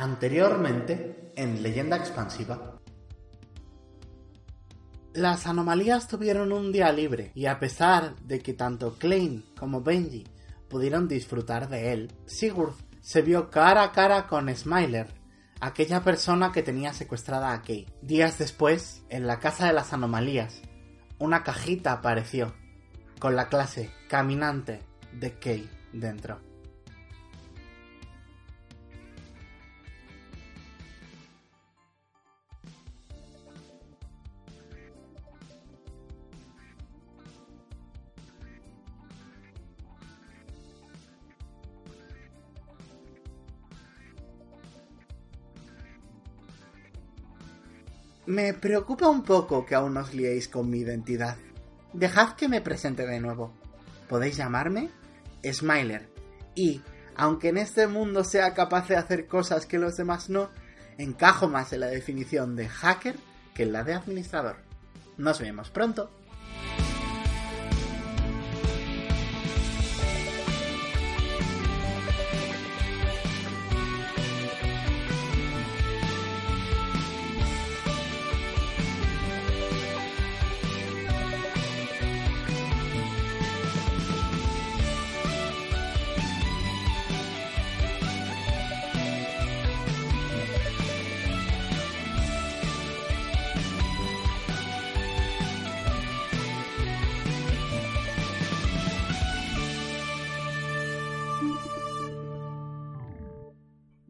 Anteriormente, en Leyenda Expansiva. Las anomalías tuvieron un día libre y a pesar de que tanto Klein como Benji pudieron disfrutar de él, Sigurd se vio cara a cara con Smiler, aquella persona que tenía secuestrada a Kay. Días después, en la casa de las anomalías, una cajita apareció con la clase caminante de Kay dentro. Me preocupa un poco que aún os liéis con mi identidad. Dejad que me presente de nuevo. Podéis llamarme Smiler. Y, aunque en este mundo sea capaz de hacer cosas que los demás no, encajo más en la definición de hacker que en la de administrador. Nos vemos pronto.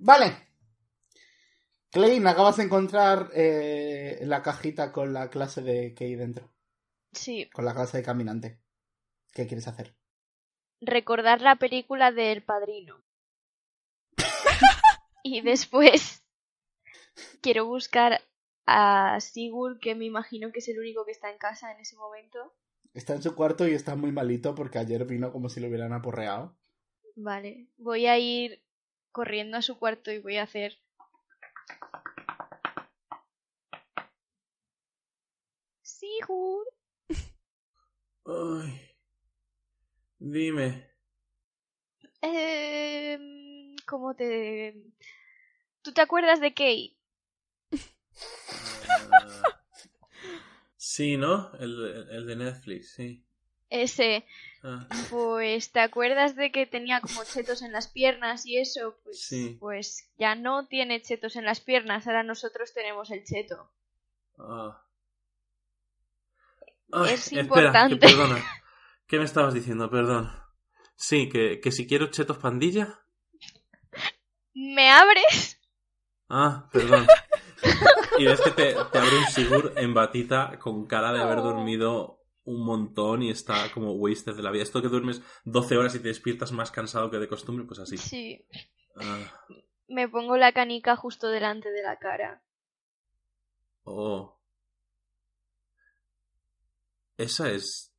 Vale. Clay, me acabas de encontrar eh, la cajita con la clase de Kay dentro. Sí. Con la clase de caminante. ¿Qué quieres hacer? Recordar la película del padrino. y después quiero buscar a Sigurd, que me imagino que es el único que está en casa en ese momento. Está en su cuarto y está muy malito porque ayer vino como si lo hubieran aporreado. Vale, voy a ir corriendo a su cuarto y voy a hacer... Sigurd. Ay. Dime. Eh, ¿Cómo te...? ¿Tú te acuerdas de Kay? Ah, sí, ¿no? El, el de Netflix, sí. Ese. Ah, Pues, ¿te acuerdas de que tenía como chetos en las piernas y eso? Pues, Sí. pues ya no tiene chetos en las piernas, ahora nosotros tenemos el cheto. ah. Ay, Es espera, importante. que perdona. ¿Qué me estabas diciendo? Perdón. Sí, que, que si quiero chetos pandilla. ¿Me abres? Ah, perdón. Y ves que te, te abre un Sigur en batita con cara de haber dormido un montón y está como wasted de la vida. Esto que duermes 12 horas y te despiertas más cansado que de costumbre, pues así. Sí. Ah, Me pongo la canica justo delante de la cara. oh. Esa es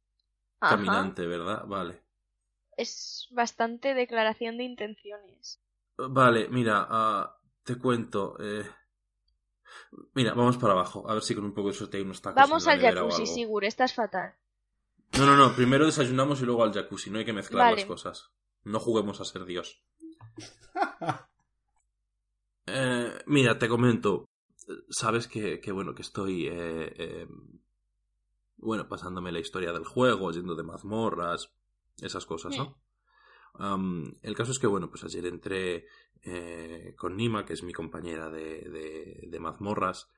Ajá. caminante, ¿verdad? Vale. Es bastante declaración de intenciones. Vale, mira, ah, te cuento. eh, Mira, vamos para abajo. A ver si con un poco de suerte hay unos tacos. Vamos al jacuzzi. Sigur, estás fatal. No, no, no. Primero desayunamos y luego al jacuzzi. No hay que mezclar Vale. las cosas. No juguemos a ser Dios. Eh, mira, te comento. Sabes que, que bueno, que estoy. eh, eh, bueno, pasándome la historia del juego, yendo de mazmorras, esas cosas, ¿no? Am, el caso es que, bueno, pues ayer entré eh, con Nima, que es mi compañera de, de, de mazmorras,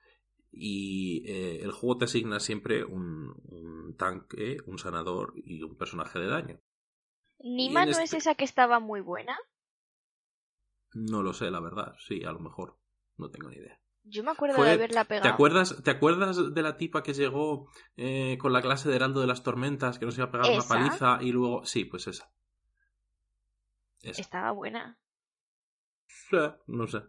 y eh, el juego te asigna siempre un, un tanque, un sanador y un personaje de daño. ¿Nima no es este- esa que estaba muy buena? No lo sé, la verdad. Sí, a lo mejor. No tengo ni idea. Yo me acuerdo Fue- de haberla ¿Te pegado. acuerdas, ¿Te acuerdas de la tipa que llegó eh, con la clase de Heraldo de las Tormentas, que nos iba a pegar una paliza y luego... Sí, pues esa. Estaba buena. Sí, no sé.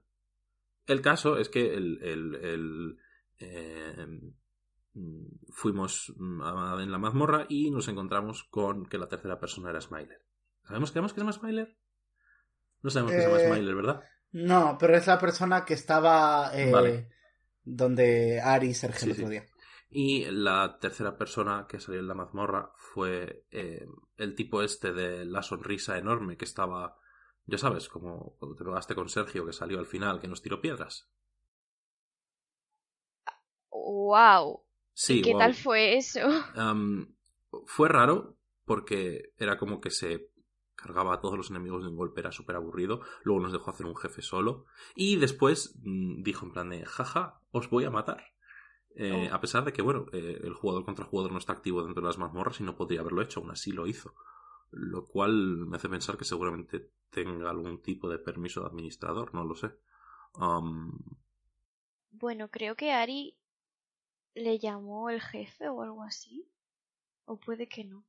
El caso es que el, el, el, eh, mm, fuimos mm, a- en la mazmorra y nos encontramos con que la tercera persona era Smiler. ¿Sabemos, sabemos que se llama Smiler? No sabemos que se llama Eh, Smiler, ¿verdad? No, pero es la persona que estaba eh, Vale. donde Ari y Sergio Sí, el otro sí. Y la tercera persona que salió en la mazmorra fue eh, el tipo este de la sonrisa enorme que estaba Ya sabes, como cuando te pegaste con Sergio que salió al final, que nos tiró piedras. ¡Wow! Sí, ¿Qué tal fue eso? Fue raro porque era como que se cargaba a todos los enemigos de un golpe, era súper aburrido. Luego nos dejó hacer un jefe solo. Y después mm, dijo en plan de, jaja, os voy a matar. Eh, Oh. A pesar de que, bueno, eh, el jugador contra jugador no está activo dentro de las mazmorras y no podría haberlo hecho, aún así lo hizo. Lo cual me hace pensar que seguramente tenga algún tipo de permiso de administrador, no lo sé. Am, Bueno, creo que Ari le llamó el jefe o algo así. O puede que no.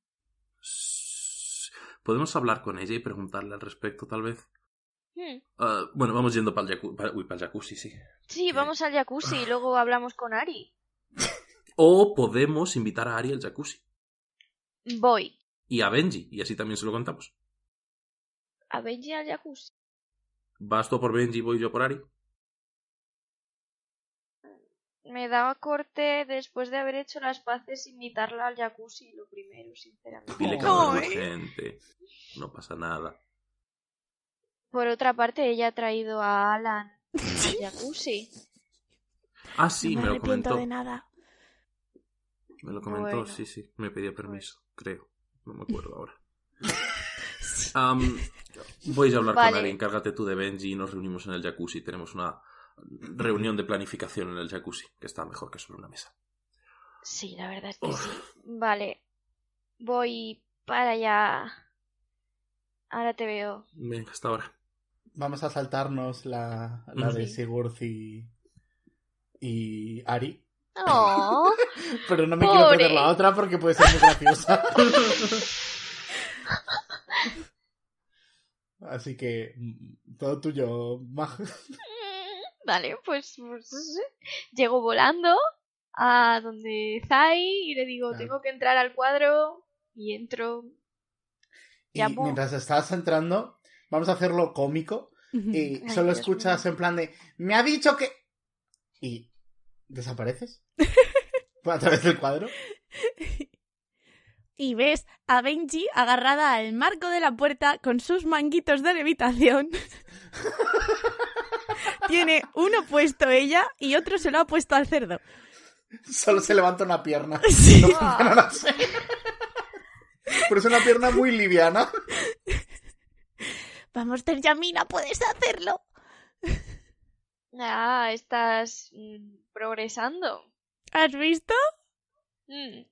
Podemos hablar con ella y preguntarle al respecto, tal vez. Hmm. Ah, bueno, vamos yendo para el, jacu- pa- uy, para el jacuzzi, sí. Sí, vamos al jacuzzi y luego hablamos con Ari. O podemos invitar a Ari al jacuzzi. Voy. Y a Benji, y así también se lo contamos. A Benji al jacuzzi. ¿Vas tú por Benji y voy yo por Ari? Me daba corte después de haber hecho las paces invitarla al jacuzzi lo primero, sinceramente. Dile que no ¿eh? gente. No pasa nada. Por otra parte, ella ha traído a Alan al jacuzzi. Ah, sí, no me me lo comentó. de nada. Me lo comentó, Bueno. sí, sí. Me pedía permiso, creo. No me acuerdo ahora. Voy a hablar Vale. con Ari. Encárgate tú de Benji y nos reunimos en el jacuzzi. Tenemos una reunión de planificación en el jacuzzi, que está mejor que sobre una mesa. Sí, la verdad es que Uf. sí. Vale. Voy para allá. Ahora te veo. Venga, hasta ahora. Vamos a saltarnos la, la de. Sigurd y, y Ari. Oh, Pero no me quiero perder la otra porque puede ser muy graciosa. Así que mm, todo tuyo, Mag. vale, pues, pues, llego volando a donde Zai y le digo, Claro. tengo que entrar al cuadro y entro. Y Llamo. mientras estás entrando, vamos a hacerlo cómico. Y Ay, solo Dios escuchas en plan de, me ha dicho que... Y desapareces. a través del cuadro. Y ves a Benji agarrada al marco de la puerta con sus manguitos de levitación. Tiene uno puesto ella y otro se lo ha puesto al cerdo. Solo se levanta una pierna. Sí. No. Pero es una pierna muy liviana. Vamos, Terjamina, puedes hacerlo. Ah, estás mm, progresando. ¿Has visto? Mm.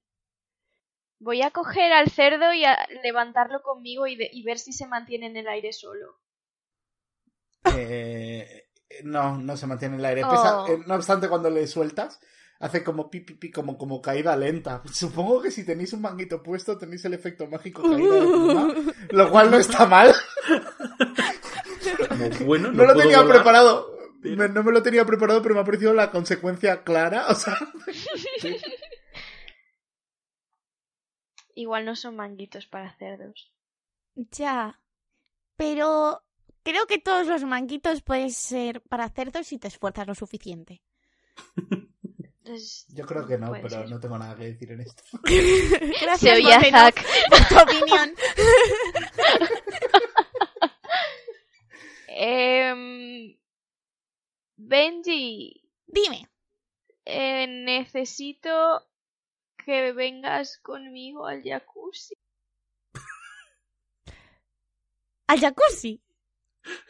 Voy a coger al cerdo y a levantarlo conmigo y, de- y ver si se mantiene en el aire solo. Eh, no, no se mantiene en el aire. Pesa- Oh. eh, no obstante, cuando le sueltas, hace como pi, pi, pi, como, como caída lenta. Supongo que si tenéis un manguito puesto, tenéis el efecto mágico caída de pluma, lo cual no está mal. Como bueno, No, lo tenía volar. preparado. pero- Me- no me lo tenía preparado, pero me ha parecido la consecuencia clara. O sea, Igual no son manguitos para cerdos. Ya. Pero creo que todos los manguitos pueden ser para cerdos si te esfuerzas lo suficiente. Entonces, yo creo que no, pero ser. no tengo nada que decir en esto. Gracias, Se oye a Zack. por tu opinión. Em, Benji, Dime. eh, necesito que vengas conmigo al jacuzzi. ¿Al jacuzzi?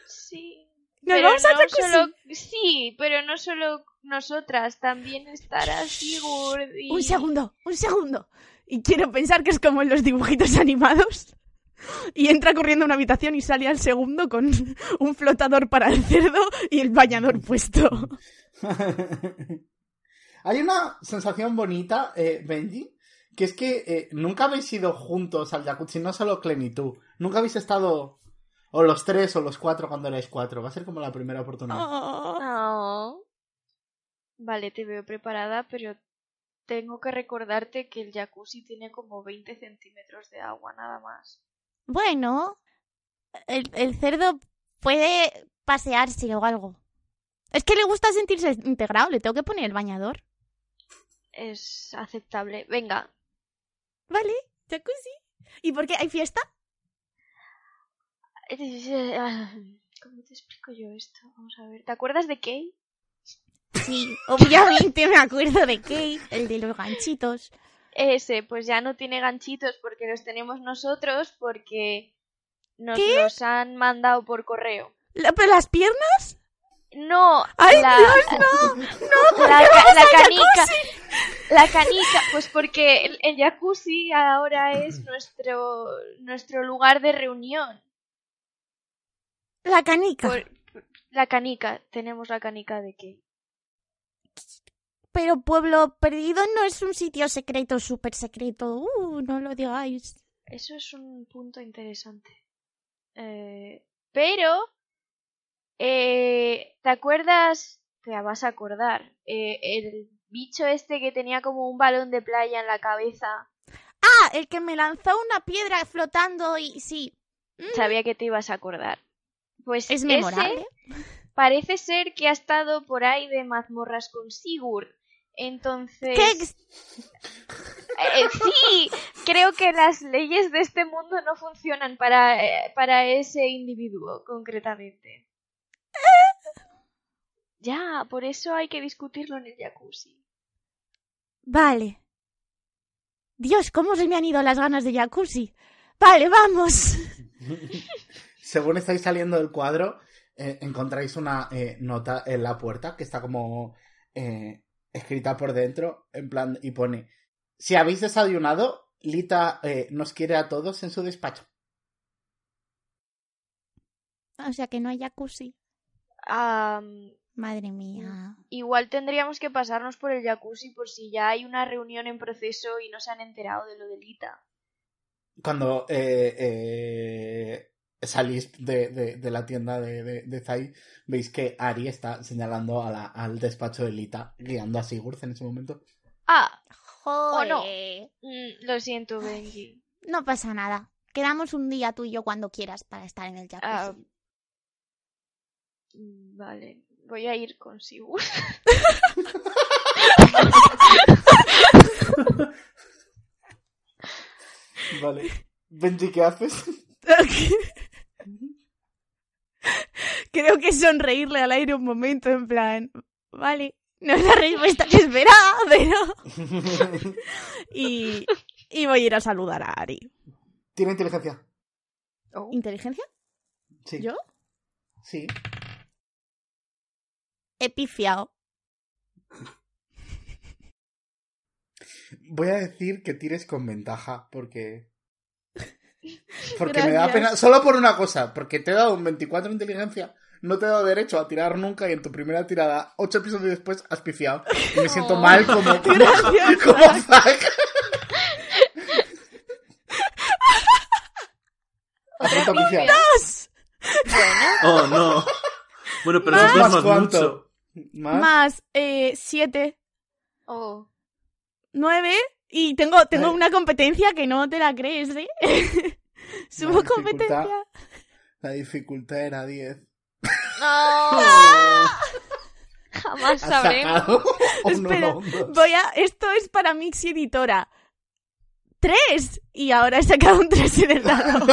Sí. ¿Nos pero vamos al no jacuzzi? solo- sí, pero no solo nosotras, también estará Sigurd y... Un segundo, un segundo. Y quiero pensar que es como en los dibujitos animados. Y entra corriendo a una habitación y sale al segundo con un flotador para el cerdo y el bañador puesto. Hay una sensación bonita, eh, Benji, que es que eh, nunca habéis ido juntos al jacuzzi, no solo Clem y tú. Nunca habéis estado, o los tres o los cuatro cuando erais cuatro. Va a ser como la primera oportunidad. Oh. Vale, te veo preparada, pero tengo que recordarte que el jacuzzi tiene como 20 centímetros de agua, nada más. Bueno, el, el cerdo puede pasearse o algo. Es que le gusta sentirse integrado, le tengo que poner el bañador. Es aceptable. Venga, Vale, jacuzzi. ¿Y por qué hay fiesta? ¿Cómo te explico yo esto? Vamos a ver. ¿Te acuerdas de Kay? Sí, obviamente me acuerdo de Kate, el de los ganchitos. Ese, pues ya no tiene ganchitos porque los tenemos nosotros porque nos ¿Qué? los han mandado por correo. La- ¿Pero las piernas? No, ¡Ay, la, Dios, no! ¡No! la, ca- la canica. La canica, pues porque el, el jacuzzi ahora es nuestro nuestro lugar de reunión. La canica. Por- la canica, tenemos la canica de Kay. Pero Pueblo Perdido no es un sitio secreto, súper secreto. Uh, no lo digáis. Eso es un punto interesante. Eh, pero, eh, ¿te acuerdas? Te vas a acordar. eh, el bicho este que tenía como un balón de playa en la cabeza. Ah, el que me lanzó una piedra flotando y sí. Mm, Sabía que te ibas a acordar. Pues Es ese memorable. parece ser que ha estado por ahí de mazmorras con Sigurd. Entonces... ¿Qué ex- Eh, sí, creo que las leyes de este mundo no funcionan para, eh, para ese individuo concretamente. Ya, por eso hay que discutirlo en el jacuzzi. Vale. Dios, cómo se me han ido las ganas de jacuzzi. Vale, vamos. Según estáis saliendo del cuadro, eh, encontráis una eh, nota en la puerta que está como eh, escrita por dentro, en plan, y pone, si habéis desayunado, Lita eh, nos quiere a todos en su despacho. O sea que no hay jacuzzi. Madre mía. igual tendríamos que pasarnos por el jacuzzi por si ya hay una reunión en proceso y no se han enterado de lo de Lita. Cuando eh, eh, salís de, de- de la tienda de, de, de Zai, veis que Ari está señalando a la- al despacho de Lita, guiando a Sigurd en ese momento. Ah, Joder. no? mm, lo siento, Benji. No pasa nada. Quedamos un día tú y yo cuando quieras para estar en el jacuzzi. Ah, Mm, Vale, voy a ir con Sigurd. Vale. Benji, ¿qué haces? Creo que sonreírle al aire un momento en plan, vale, no es la respuesta que esperaba, pero... y, y voy a ir a saludar a Ari. ¿Tiene inteligencia? Oh, ¿Inteligencia? Sí. ¿Yo? Sí. He pifiado. Voy a decir que tires con ventaja porque. Porque me da pena. Solo por una cosa, porque te he dado un 24 de inteligencia. No te he dado derecho a tirar nunca y en tu primera tirada, ocho episodios después, has pifiado. Y me siento Oh. mal como. como, Gracias, como Zack. Has vuelto a pifiar. Oh, no. Bueno, pero ¿Más más cuánto? mucho. ¿Más? Más eh, siete, oh. nueve, y tengo, tengo una competencia que no te la crees, ¿eh? Subo competencia. La dificultad era 10. No. Jamás sabremos. Espera. Voy a. Esto es para Mixi Editora. ¡Tres! Y ahora he sacado un tres en el lado.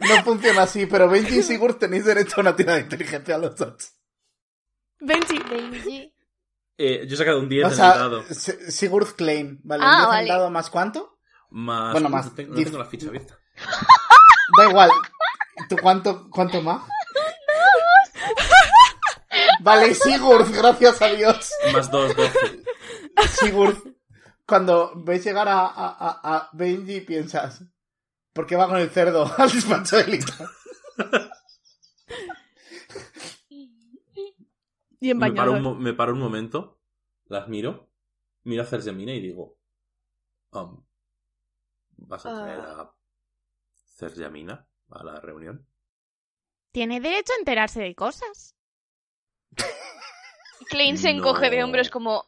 No funciona así, pero Benji y Sigurd tenéis derecho a una tirada de inteligencia a los dos. Benji. Benji. Eh, yo he sacado un 10 O en sea, el dado. Si- Sigurd Klein, ¿vale? Ah, ¿Un 10 en vale. el dado más cuánto? Más. Bueno, más No tengo, no tengo la ficha abierta. Da igual. ¿Tú cuánto, cuánto más? Vale, Sigurd, gracias a Dios. Más 2, 12. Sigurd, cuando ves llegar a, a, a, a Benji piensas, ¿por qué va con el cerdo al despacho de Lita? Me paro, un, mo- me paro un momento, las miro, miro a Cergemina y digo: um, ¿Vas a traer a Cergemina a la reunión? Tiene derecho a enterarse de cosas. Klein se encoge de hombros como...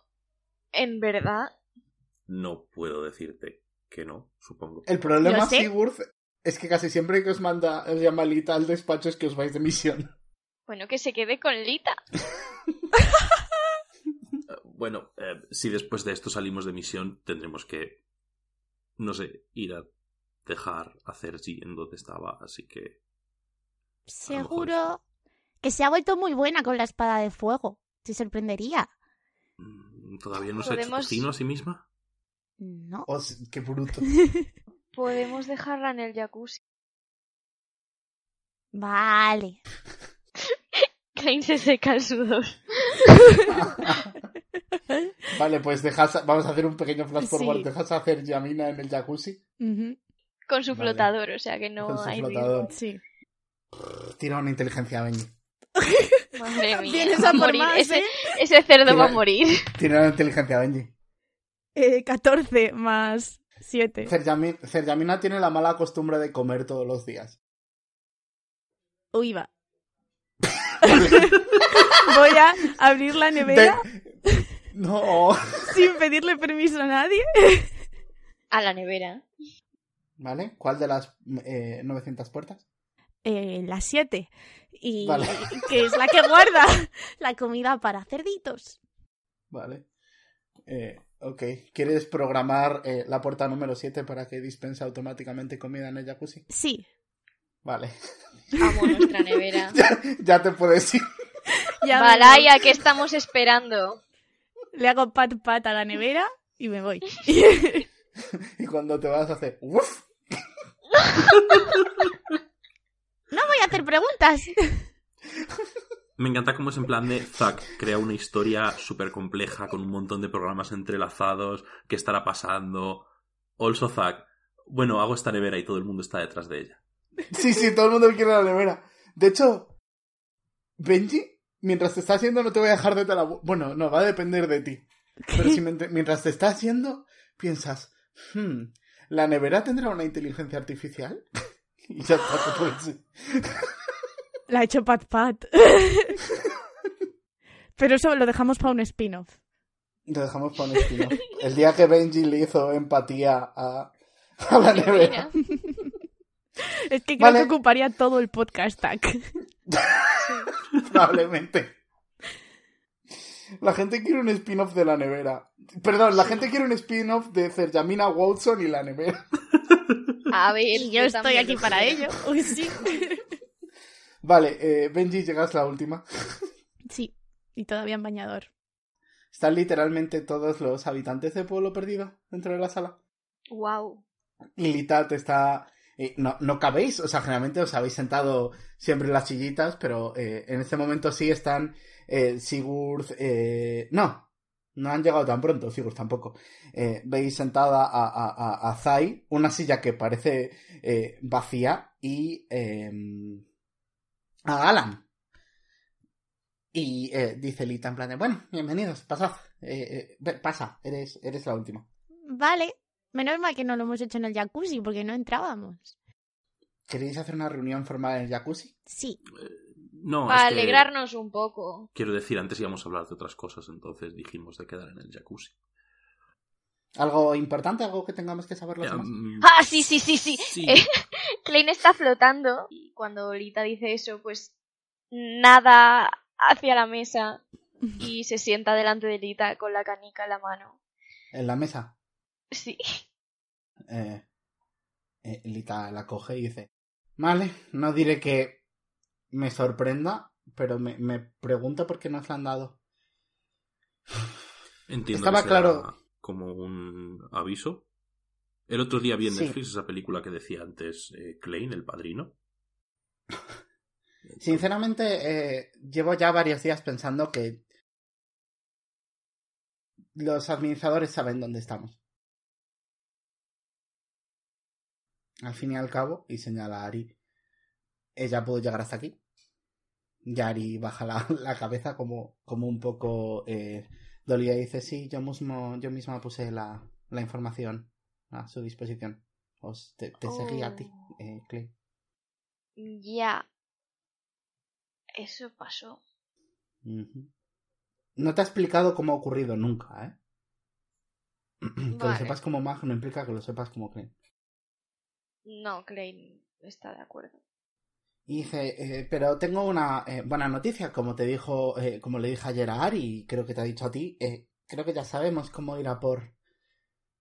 ¿En verdad? No puedo decirte que no, supongo. El problema. Sigurd, es que casi siempre que os manda, os llama Lita al despacho es que os vais de misión. Bueno, que se quede con Lita. Bueno, eh, si después de esto salimos de misión, tendremos que, no sé, ir a dejar a Sergi en donde estaba, así que... mejor Seguro que se ha vuelto muy buena con la espada de fuego. Te sorprendería. Mm, ¿Todavía no se ha hecho tocino a sí misma? No. Oh, qué bruto. Podemos dejarla en el jacuzzi. Vale. Klein se seca el sudor. vale, pues dejas, vamos a hacer un pequeño flash forward. Sí. Dejas hacer Yamina en el jacuzzi. Con su Vale. flotador, o sea que no Con su hay flotador. Sí. Tira una inteligencia, Benji. Madre mía. Vienes va a a por morir. más, ese, ¿eh? ese cerdo Tira- va a morir. Tira una inteligencia, Benji. Eh, 14 más 7. Cerjami- Cerjamina tiene la mala costumbre de comer todos los días. Uy, va. Voy a abrir la nevera De- No. sin pedirle permiso a nadie. A la nevera. ¿Vale? ¿Cuál de las eh, 900 puertas? Eh, la 7. Y Vale. que es la que guarda la comida para cerditos. Vale. Eh, ok. ¿Quieres programar eh, la puerta número 7 para que dispense automáticamente comida en el jacuzzi? Sí. Vale. Amo nuestra nevera. ya, ya te puedes ir. Ya Balaya, ¿qué estamos esperando? Le hago pat pat a la nevera y me voy. Y cuando te vas a hacer... ¡Uf! no voy a hacer preguntas. Me encanta cómo es en plan de Zack crea una historia súper compleja con un montón de programas entrelazados, qué estará pasando. Also Zack, bueno, hago esta nevera y todo el mundo está detrás de ella. Sí, sí, todo el mundo quiere la nevera. De hecho, Benji, mientras te está haciendo no te voy a dejar de la... Bueno, no, va a depender de ti. Pero si mientras te está haciendo, piensas, hmm, ¿la nevera tendrá una inteligencia artificial? y ya está, puedes ir. La he hecho pat pat. Pero eso lo dejamos para un spin-off. Lo dejamos para un spin-off. El día que Benji le hizo empatía a, a la nevera. Es que creo Vale. que ocuparía todo el podcast tag. Probablemente. La gente quiere un spin-off de la nevera. Perdón, la gente quiere un spin-off de Cerjamina Watson y la nevera. A ver. Yo estoy aquí para ello. Uy, sí. Vale, eh, Benji, llegas la última. Sí. Y todavía en bañador. Están literalmente todos los habitantes de Pueblo Perdido dentro de la sala. Wow. Y te está... no, no cabéis, o sea, generalmente os habéis sentado siempre en las sillitas, pero eh, en este momento sí están eh, Sigurd... eh, no, no han llegado tan pronto, Sigurd tampoco. Eh, veis sentada a, a, a, Zai, una silla que parece vacía, y eh, a Alan. Y dice Lita en plan de, bueno, bienvenidos, pasad, pasa, eres, eres la última. Vale. Menos mal que no lo hemos hecho en el jacuzzi porque no entrábamos. ¿Queréis hacer una reunión formal en el jacuzzi? Sí. No, Para es que, alegrarnos un poco. Quiero decir, antes íbamos a hablar de otras cosas, entonces dijimos de quedar en el jacuzzi. ¿Algo importante? ¿Algo que tengamos que saber los Ya, demás? mm, Ah, sí, sí, sí, sí. sí. Eh, Klein está flotando y cuando Lita dice eso, pues nada hacia la mesa y se sienta delante de Lita con la canica en la mano. En la mesa. Sí. Eh, eh, Lita la coge y dice, vale, no diré que me sorprenda, pero me, me pregunto por qué nos la han dado. Entiendo Estaba que sea claro. como un aviso. El otro día vi en Sí. Netflix esa película que decía antes eh, Klein, el padrino. Sinceramente, eh, llevo ya varios días pensando que los administradores saben dónde estamos. Al fin y al cabo, y señala a Ari, ella pudo llegar hasta aquí. Y Ari baja la, la cabeza como, como un poco eh, dolida y dice, sí, yo mismo, yo misma puse la, la información a su disposición. Os, te, te seguí a ti, Oh. eh, Clay. Ya. Eso pasó. No te ha explicado cómo ha ocurrido nunca, ¿eh? Que lo sepas como mag no implica que lo sepas como Klein. No, Klein está de acuerdo. Y dice, eh, pero tengo una eh, buena noticia, como te dijo, eh, como le dije ayer a Ari, y creo que te ha dicho a ti, eh, creo que ya sabemos cómo ir a por...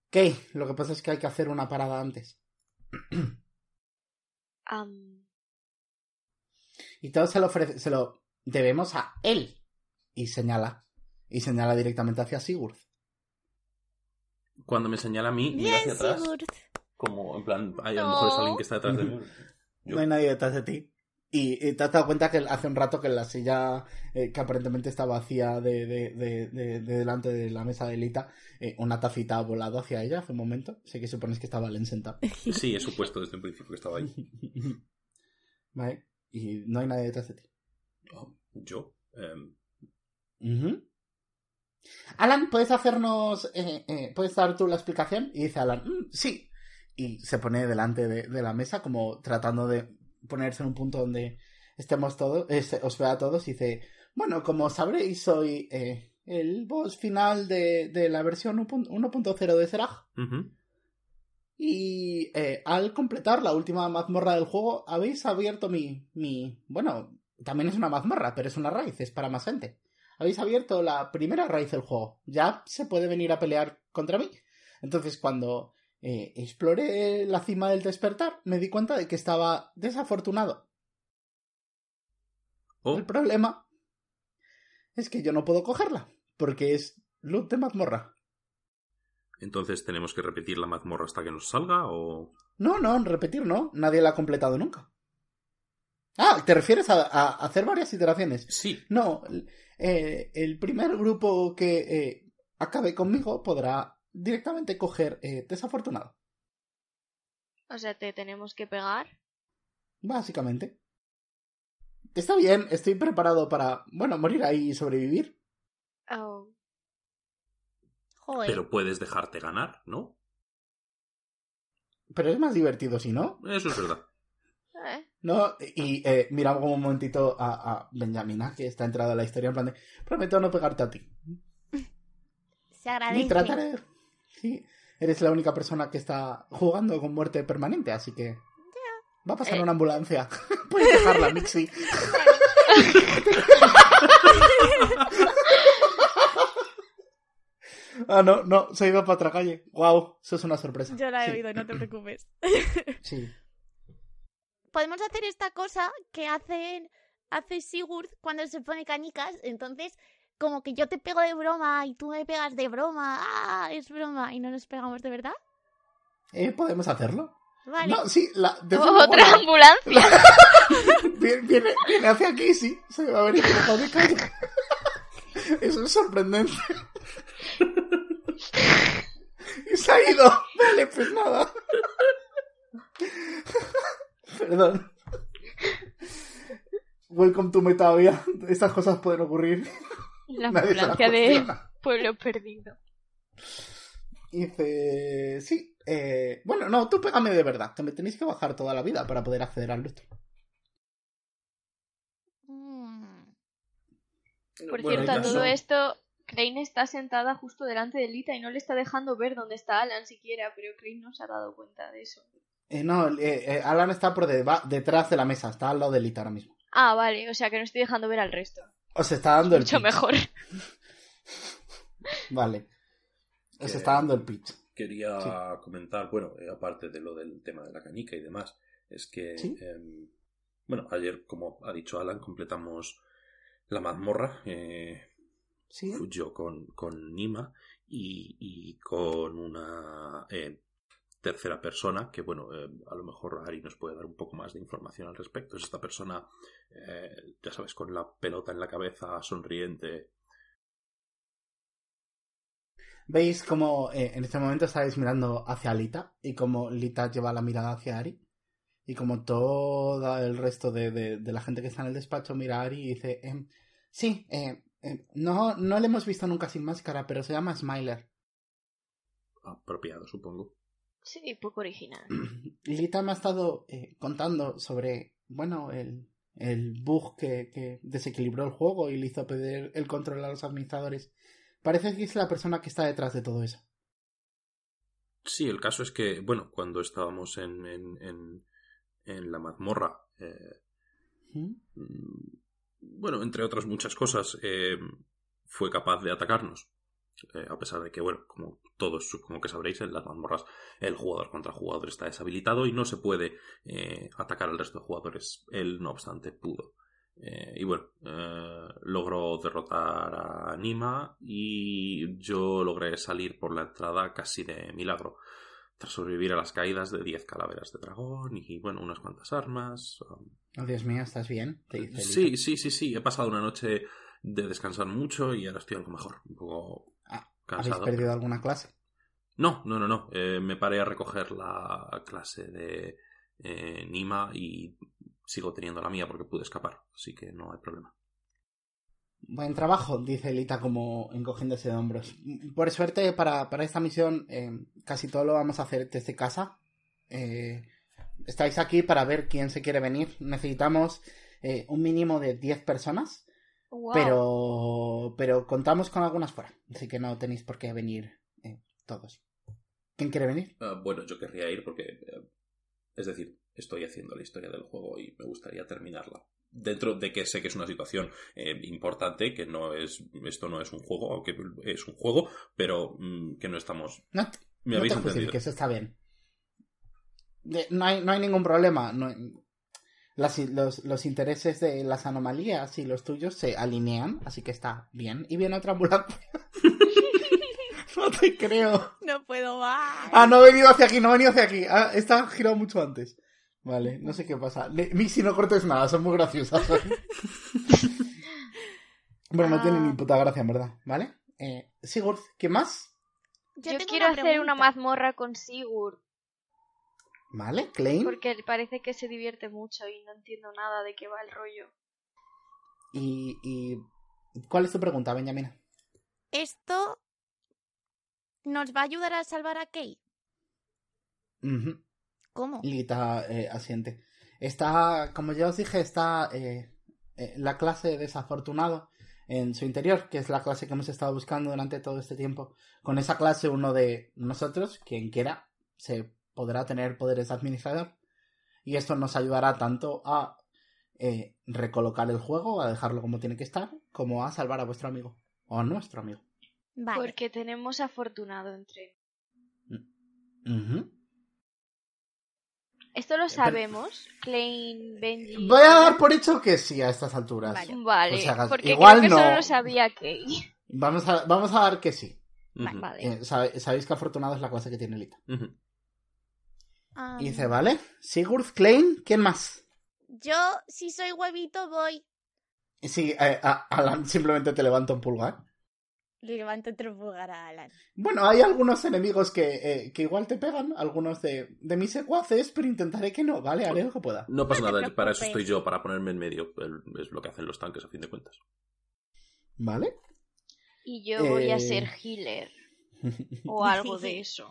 ¿Qué? Lo que pasa es que hay que hacer una parada antes. Y todo se lo ofrece, se lo debemos a él. Y señala. Y señala directamente hacia Sigurd. Cuando me señala a mí, mira hacia Bien, atrás. Sigurd. Como, en plan, ay, a lo mejor es No. alguien que está detrás de mí. Yo- No hay nadie detrás de ti. Y, y te has dado cuenta que hace un rato que la silla eh, que aparentemente está vacía de, de, de, de- de delante de la mesa de Lita, eh, una tacita ha volado hacia ella hace un momento. Sé que supones que estaba Len sentado. Sí, he supuesto desde el principio que estaba ahí. vale. Y no hay nadie detrás de ti. Oh, yo. em. Alan, ¿puedes hacernos... eh, eh, ¿Puedes dar tú la explicación? Y dice Alan, "Mm, sí. Y se pone delante de, de la mesa como tratando de ponerse en un punto donde estemos todos, eh, se- os vea a todos y dice, bueno, como sabréis, soy eh, el boss final de, de la versión 1.0 de Seraj. ujú. Y eh, al completar la última mazmorra del juego, habéis abierto mi, mi... Bueno, también es una mazmorra, pero es una raíz, es para más gente. Habéis abierto la primera raíz del juego. Ya se puede venir a pelear contra mí. Entonces, cuando eh, exploré la cima del despertar, me di cuenta de que estaba desafortunado. Oh, El problema es que yo no puedo cogerla, porque es loot de mazmorra. entonces tenemos que repetir la mazmorra hasta que nos salga o... No, no, repetir no. Nadie la ha completado nunca. Ah, ¿te refieres a, a hacer varias iteraciones? Sí. No, eh, el primer grupo que eh, acabe conmigo podrá directamente coger eh, desafortunado, o sea, te tenemos que pegar. básicamente. Está bien, estoy preparado para, bueno, morir ahí y sobrevivir. Oh, Joder. Pero puedes dejarte ganar, ¿no? Pero es más divertido si no. Eso es verdad. ¿eh? No, y eh, mira como un momentito a, a Benjamina, que está entrada a la historia, en plan de, prometo no pegarte a ti. Se Ni agradece. trataré. Sí, eres la única persona que está jugando con muerte permanente, así que. Va a pasar Eh. una ambulancia. Puedes dejarla, Mixi. ah, no, no, se ha ido para otra calle. Wow, eso es una sorpresa. Yo la he Sí. oído, no te preocupes. Sí. Podemos hacer esta cosa que hacen, hace Sigurd cuando se pone canicas. Entonces, como que yo te pego de broma y tú me pegas de broma. ¡Ah! Es broma. Y no nos pegamos de verdad. Eh, ¿Podemos hacerlo? Vale. No, sí, la, Otra la- ambulancia. viene, viene, viene hacia aquí, sí. Se va a ver equivocado de calle. Eso es sorprendente. Y se ha ido. Vale, pues nada. Perdón. Welcome to Metavia. Estas cosas pueden ocurrir. La ambulancia de pueblo perdido. Y dice, sí, eh, bueno, no, tú pégame de verdad, que me tenéis que bajar toda la vida para poder acceder al loot. Mm. Por Bueno, cierto, a todo esto, Crane está sentada justo delante de Lita y no le está dejando ver dónde está Alan siquiera, pero Crane no se ha dado cuenta de eso. Eh, no, eh, eh, Alan está por deba- detrás de la mesa, está al lado de Lita ahora mismo. Ah, vale, o sea que no estoy dejando ver al resto. Os está dando el Mucho pitch. mejor. Vale. Os Que- está dando el pitch. Quería Sí. comentar, bueno, eh, aparte de lo del tema de la canica y demás, es que, Sí. em, bueno, ayer, como ha dicho Alan, completamos la mazmorra, eh, Sí. fui yo con, con Nima y, y con una eh, tercera persona que, bueno, eh, a lo mejor Ari nos puede dar un poco más de información al respecto. Es esta persona, eh, ya sabes, con la pelota en la cabeza, sonriente. ¿Veis cómo eh, en este momento estáis mirando hacia Lita y como Lita lleva la mirada hacia Ari? Y como todo el resto de, de- de la gente que está en el despacho mira a Ari y dice, em, sí, eh, no, no le hemos visto nunca sin máscara, pero se llama Smiler. Apropiado, supongo. Sí, poco original. Lita me ha estado eh, contando sobre, bueno, el, el bug que, que desequilibró el juego y le hizo pedir el control a los administradores. Parece que es la persona que está detrás de todo eso. Sí, el caso es que, bueno, cuando estábamos en, en, en, en la mazmorra, eh, ¿Mm? mm, bueno, entre otras muchas cosas, eh, fue capaz de atacarnos. Eh, a pesar de que, bueno, como todos supongo que sabréis, en las mazmorras el jugador contra jugador está deshabilitado y no se puede eh, atacar al resto de jugadores. Él, no obstante, pudo. Eh, y bueno, logró derrotar a Nima y yo logré salir por la entrada casi de milagro. Tras sobrevivir a las caídas de 10 calaveras de dragón y bueno, unas cuantas armas. um, Oh, Dios mío, ¿estás bien? Te Sí, sí, sí, sí. He pasado una noche de descansar mucho y ahora estoy algo mejor. Un poco ¿Habéis perdido alguna clase? No, no, no, no. Eh, me paré a recoger la clase de eh, Nima y sigo teniendo la mía porque pude escapar. Así que no hay problema. Buen trabajo, dice Lita como encogiéndose de hombros. Por suerte, para, para esta misión, eh, casi todo lo vamos a hacer desde casa. Estáis aquí para ver quién se quiere venir. Necesitamos un mínimo de 10 personas, Wow. pero, pero contamos con algunas fuera. Así que no tenéis por qué venir eh, todos. ¿Quién quiere venir? Ah, bueno, yo querría ir porque... eh, es decir, estoy haciendo la historia del juego y me gustaría terminarla. Dentro de que sé que es una situación eh, importante, que no es... Esto no es un juego, aunque es un juego, pero mm, que no estamos... No, Me no habéis te entendido. que eso está bien. De- no, hay, no hay ningún problema. no las- los, los intereses de las anomalías y los tuyos se alinean, así que está bien. Y viene otra ambulancia. no te creo. No puedo más. Ah, no ha venido hacia aquí, no ha venido hacia aquí. Ah, está girado mucho antes. Vale, no sé qué pasa. Le- Mixi, no cortes nada, son muy graciosas. bueno, no tiene ni Ah. puta gracia, en verdad. ¿Vale? Eh, Sigurd, ¿qué más? Yo, tengo quiero hacer una mazmorra con Sigurd, ¿Vale? Klein. porque parece que se divierte mucho y no entiendo nada de qué va el rollo. Y, y ¿cuál es tu pregunta, Benjamina? ¿Esto nos va a ayudar a salvar a Kate? ¿Cómo? Lita eh, asiente. Está, como ya os dije, está eh, eh, la clase desafortunado en su interior, que es la clase que hemos estado buscando durante todo este tiempo. Con esa clase, uno de nosotros, quien quiera, se podrá tener poderes de administrador. Y esto nos ayudará tanto a eh, recolocar el juego, a dejarlo como tiene que estar, como a salvar a vuestro amigo. O a nuestro amigo. Vale. Porque tenemos afortunado entre. Ujú. Esto lo Eh, pero- sabemos, Klein, Benji. Voy a dar por hecho que sí a estas alturas. Vale. Vale, O sea, porque igual creo que no. solo lo sabía Kate. Vamos a, vamos a dar que sí. Vale. Eh, sabéis que afortunado es la clase que tiene Lita. ujú. Am, Y dice, vale. Sigurd, Klein, ¿quién más? Yo, si soy huevito, voy. Y Sí, eh, a- Alan simplemente te levanta un pulgar. Le levanto otro pulgar a Alan. Bueno, hay algunos enemigos que, eh, que igual te pegan, algunos de, de mis secuaces, pero intentaré que no, ¿vale? Haré lo que pueda. No pasa No nada, para eso estoy yo, para ponerme en medio. Es lo que hacen los tanques a fin de cuentas. ¿Vale? Y yo voy a Eh. ser healer. O algo de eso.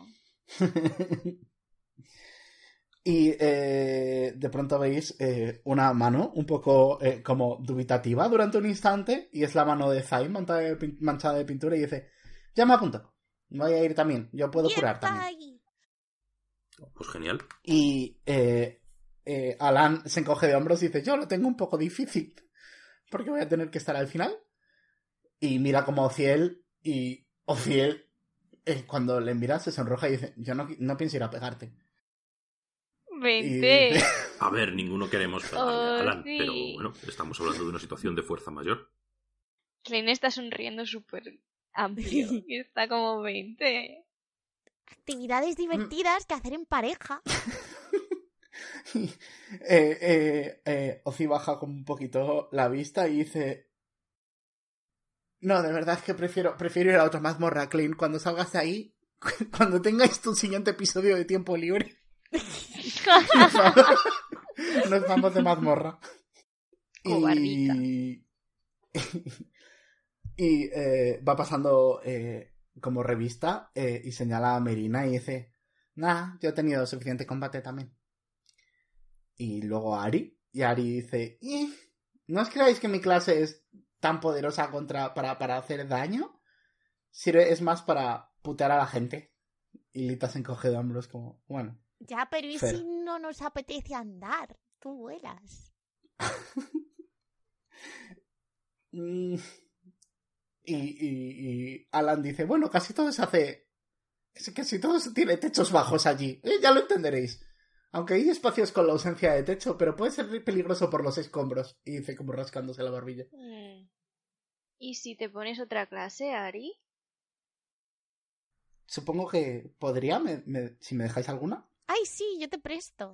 Y eh, de pronto veis eh, una mano un poco eh, como dubitativa durante un instante y es la mano de Zai manchada de, pintura y dice, ya me apunto, voy a ir también, yo puedo ¿Quién curar también. Pues genial. Y eh, eh, Alan se encoge de hombros y dice, yo lo tengo un poco difícil, porque voy a tener que estar al final. Y mira como Ociel y Ociel, eh, cuando le mira, se sonroja y dice, yo no, no pienso ir a pegarte. Y Vente. dice, A ver, ninguno queremos Oh, a Alan, sí. pero bueno, estamos hablando de una situación de fuerza mayor. Klein está sonriendo súper amplio. Y está como 20. Actividades divertidas que hacer en pareja. eh, eh, eh, Ozi baja como un poquito la vista y dice, no, de verdad es que prefiero, prefiero ir a otra mazmorra, Klein, cuando salgas de ahí, cuando tengáis tu siguiente episodio de tiempo libre. Nos vamos, de mazmorra. Y, y eh, va pasando eh, como revista eh, y señala a Merina y dice, nah, yo he tenido suficiente combate también. Y luego a Ari, y Ari dice, "Eh, ¿no os creáis que mi clase es tan poderosa contra, para, para hacer daño? Sirve, es más para putear a la gente. Y Lita se encoge de hombros como, bueno. Ya, pero ¿y Fer. si no nos apetece andar? Tú vuelas. Mm, Y, y, y Alan dice, bueno, casi todo se hace... Casi todo se tiene techos bajos allí. Eh, ya lo entenderéis. Aunque hay espacios con la ausencia de techo, pero puede ser peligroso por los escombros. Y dice como rascándose la barbilla. Mm. ¿Y si te pones otra clase, Ari? Supongo que podría, me- me- si me dejáis alguna. Ay, sí, yo te presto.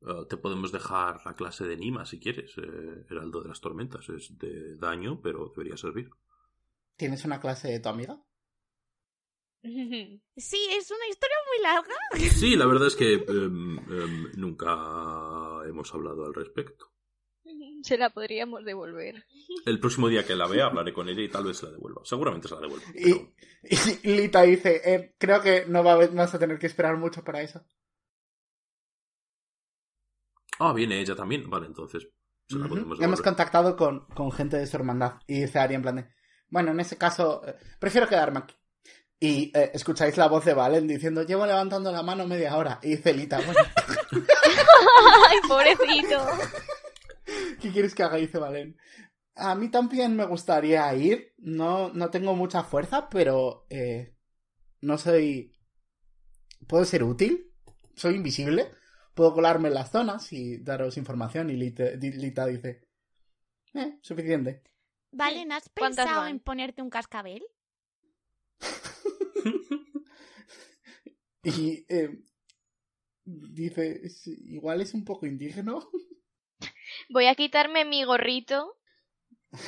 Eh, te podemos dejar la clase de Nima si quieres. eh, Heraldo de las Tormentas. Es de daño, pero debería servir. ¿Tienes una clase de tu amiga? Sí, es una historia muy larga. Sí, la verdad es que em, em, nunca hemos hablado al respecto. Se la podríamos devolver. El próximo día que la vea hablaré con ella y tal vez se la devuelva. Seguramente se la devuelva. Y, pero- y Lita dice, eh, creo que no va a, haber- vas a tener que esperar mucho para eso. Ah, viene ella también. Vale, entonces se la Ujú. podemos Hemos contactado con, con gente de su hermandad. Y dice Ari en plan de, bueno, en ese caso, eh, prefiero quedarme aquí. Y eh, escucháis la voz de Valen diciendo, llevo levantando la mano media hora. Y dice Lita, bueno, ¡Ay, pobrecito! ¿qué quieres que haga? Dice Valen. A mí también me gustaría ir. No, no tengo mucha fuerza, pero eh, no soy... ¿Puedo ser útil? ¿Soy invisible? Puedo colarme en las zonas y daros información. Y Lita, di- Lita dice, eh, suficiente. Vale, ¿no has ¿Cuántas pensado en ponerte un cascabel? Y eh, dice, "Es- igual es un poco indígena. Voy a quitarme mi gorrito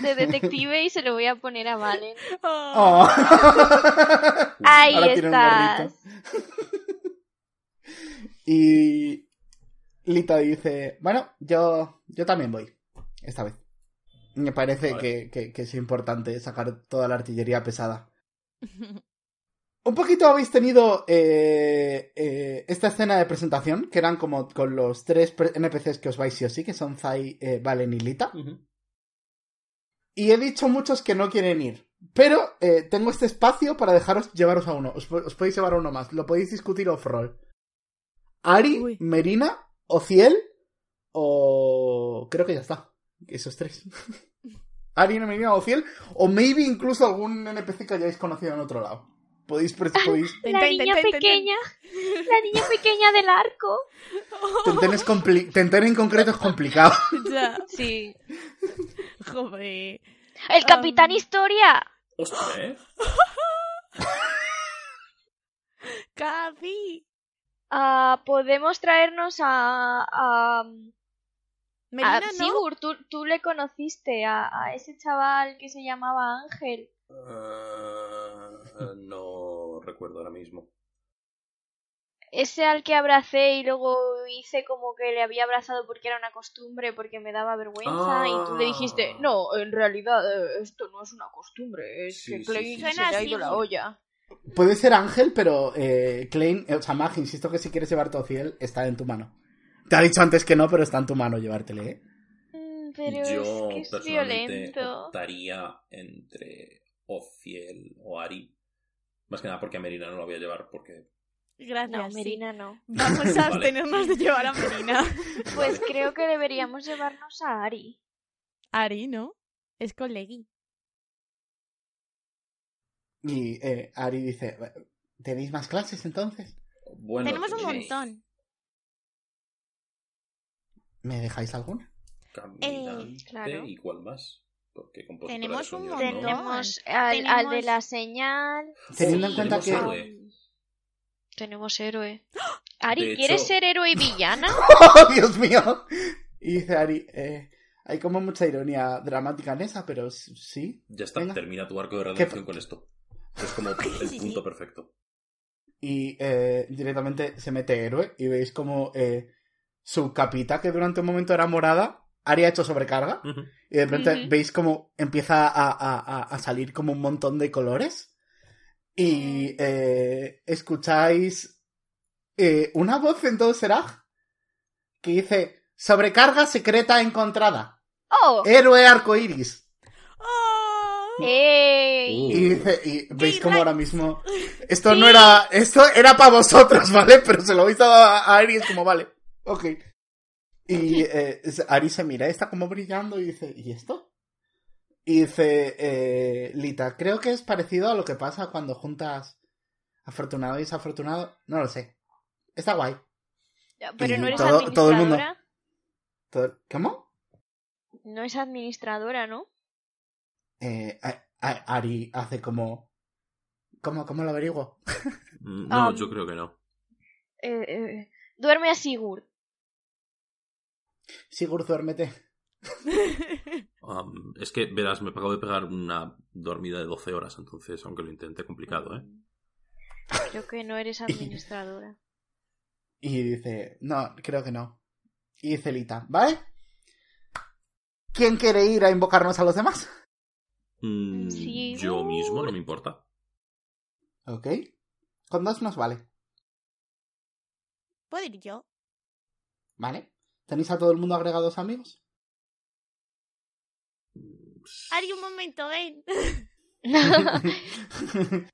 de detective y se lo voy a poner a Valen. Oh. Ahí tiene un estás. y Lita dice, bueno, yo, yo también voy, esta vez. Me parece Vale. que, que- que es importante sacar toda la artillería pesada. Un poquito habéis tenido eh, eh, esta escena de presentación, que eran como con los tres NPCs que os vais sí o sí, que son Zai, eh, Valen y Lita. Y he dicho muchos que no quieren ir. Pero eh, tengo este espacio para dejaros llevaros a uno. Os, po- os podéis llevar a uno más. Lo podéis discutir off-roll. Ari, Uy. Merina, Ociel o... Creo que ya está. Esos tres. Ari, Merina, Ociel o maybe incluso algún NPC que hayáis conocido en otro lado. Podéis... pre- podéis... La niña pequeña. La niña pequeña del arco. Tenten, es compli- Tenten en concreto es complicado. Ya, Sí. joder. El Capitán Um. Historia. Hostia, ¿eh? Capi. Ah, podemos traernos a. a, Melina, a ¿no? Sigurd. Tú, tú le conociste a, a ese chaval que se llamaba Ángel. Eh, no recuerdo ahora mismo. Ese al que abracé y luego hice como que le había abrazado porque era una costumbre, porque me daba vergüenza. Y tú le dijiste, Ah. no, en realidad eh, esto no es una costumbre, es Sí, que Clay sí, se le ha ido la olla. Puede ser Ángel, pero eh, Klein, o sea, Mag, insisto que si quieres llevarte a Ociel, está en tu mano. Te ha dicho antes que no, pero está en tu mano llevártele, ¿eh? Mm, Pero Yo es que es personalmente violento. optaría entre Ociel o Ari. Más que nada porque a Merina no lo voy a llevar porque... Gracias. No, sí. Merina no. Vamos a Vale. abstenernos de llevar a Melina. Pues creo que deberíamos llevarnos a Ari. Ari, ¿no? Es colegui. Y eh, Ari dice, ¿tenéis más clases entonces? Bueno, Tenemos un montón. ¿Me dejáis alguna? Caminante claro. y cuál más. Porque Tenemos un montón. Tenemos al, al de la señal. Teniendo en cuenta tenemos que... héroe. Tenemos héroe. Ari, De ¿quieres hecho- ser héroe y villana? ¡Oh, Dios mío! Y dice Ari, eh, hay como mucha ironía dramática en esa, pero sí. Ya está, Venga. termina tu arco de redención con esto. Es como el punto perfecto. Y eh, directamente se mete héroe y veis como eh, su capita, que durante un momento era morada, Ari ha hecho sobrecarga. Y de repente veis como empieza a, a- a- a salir como un montón de colores. Y eh, escucháis eh, una voz en todo Seraj que dice: Sobrecarga secreta encontrada. ¡Oh! Héroe arcoiris. ¡Oh! ¡Ey! Uh. Y dice, y veis como Ra- ahora mismo. Esto Sí. no era. Esto era para vosotros, ¿vale? Pero se lo habéis dado a, Ari, es como, vale, ok. Y eh, Ari se mira, está como brillando y dice, ¿y esto? Y dice, eh, Lita, creo que es parecido a lo que pasa cuando juntas afortunado y desafortunado. No lo sé. Está guay. Pero Y no eres todo- todo el mundo- administradora. Todo- ¿Cómo? No es administradora, ¿no? Eh, Ari hace como... ¿Cómo, cómo lo averiguo? Mm, No, Um, yo creo que no. Eh, eh, duerme a Sigurd. Sigurd, duérmete. Am, es que, verás, me acabo de pegar una dormida de 12 horas, entonces, aunque lo intenté, complicado, ¿eh? Creo que no eres administradora. Y dice, no, creo que no. Y dice Lita, ¿vale? ¿Quién quiere ir a invocarnos a los demás? Mm, Sí. Yo mismo, no me importa. Ok. Con dos nos vale. ¿Puedo ir yo? ¿Vale? ¿Tenéis a todo el mundo agregados amigos? Ari, un momento, ven.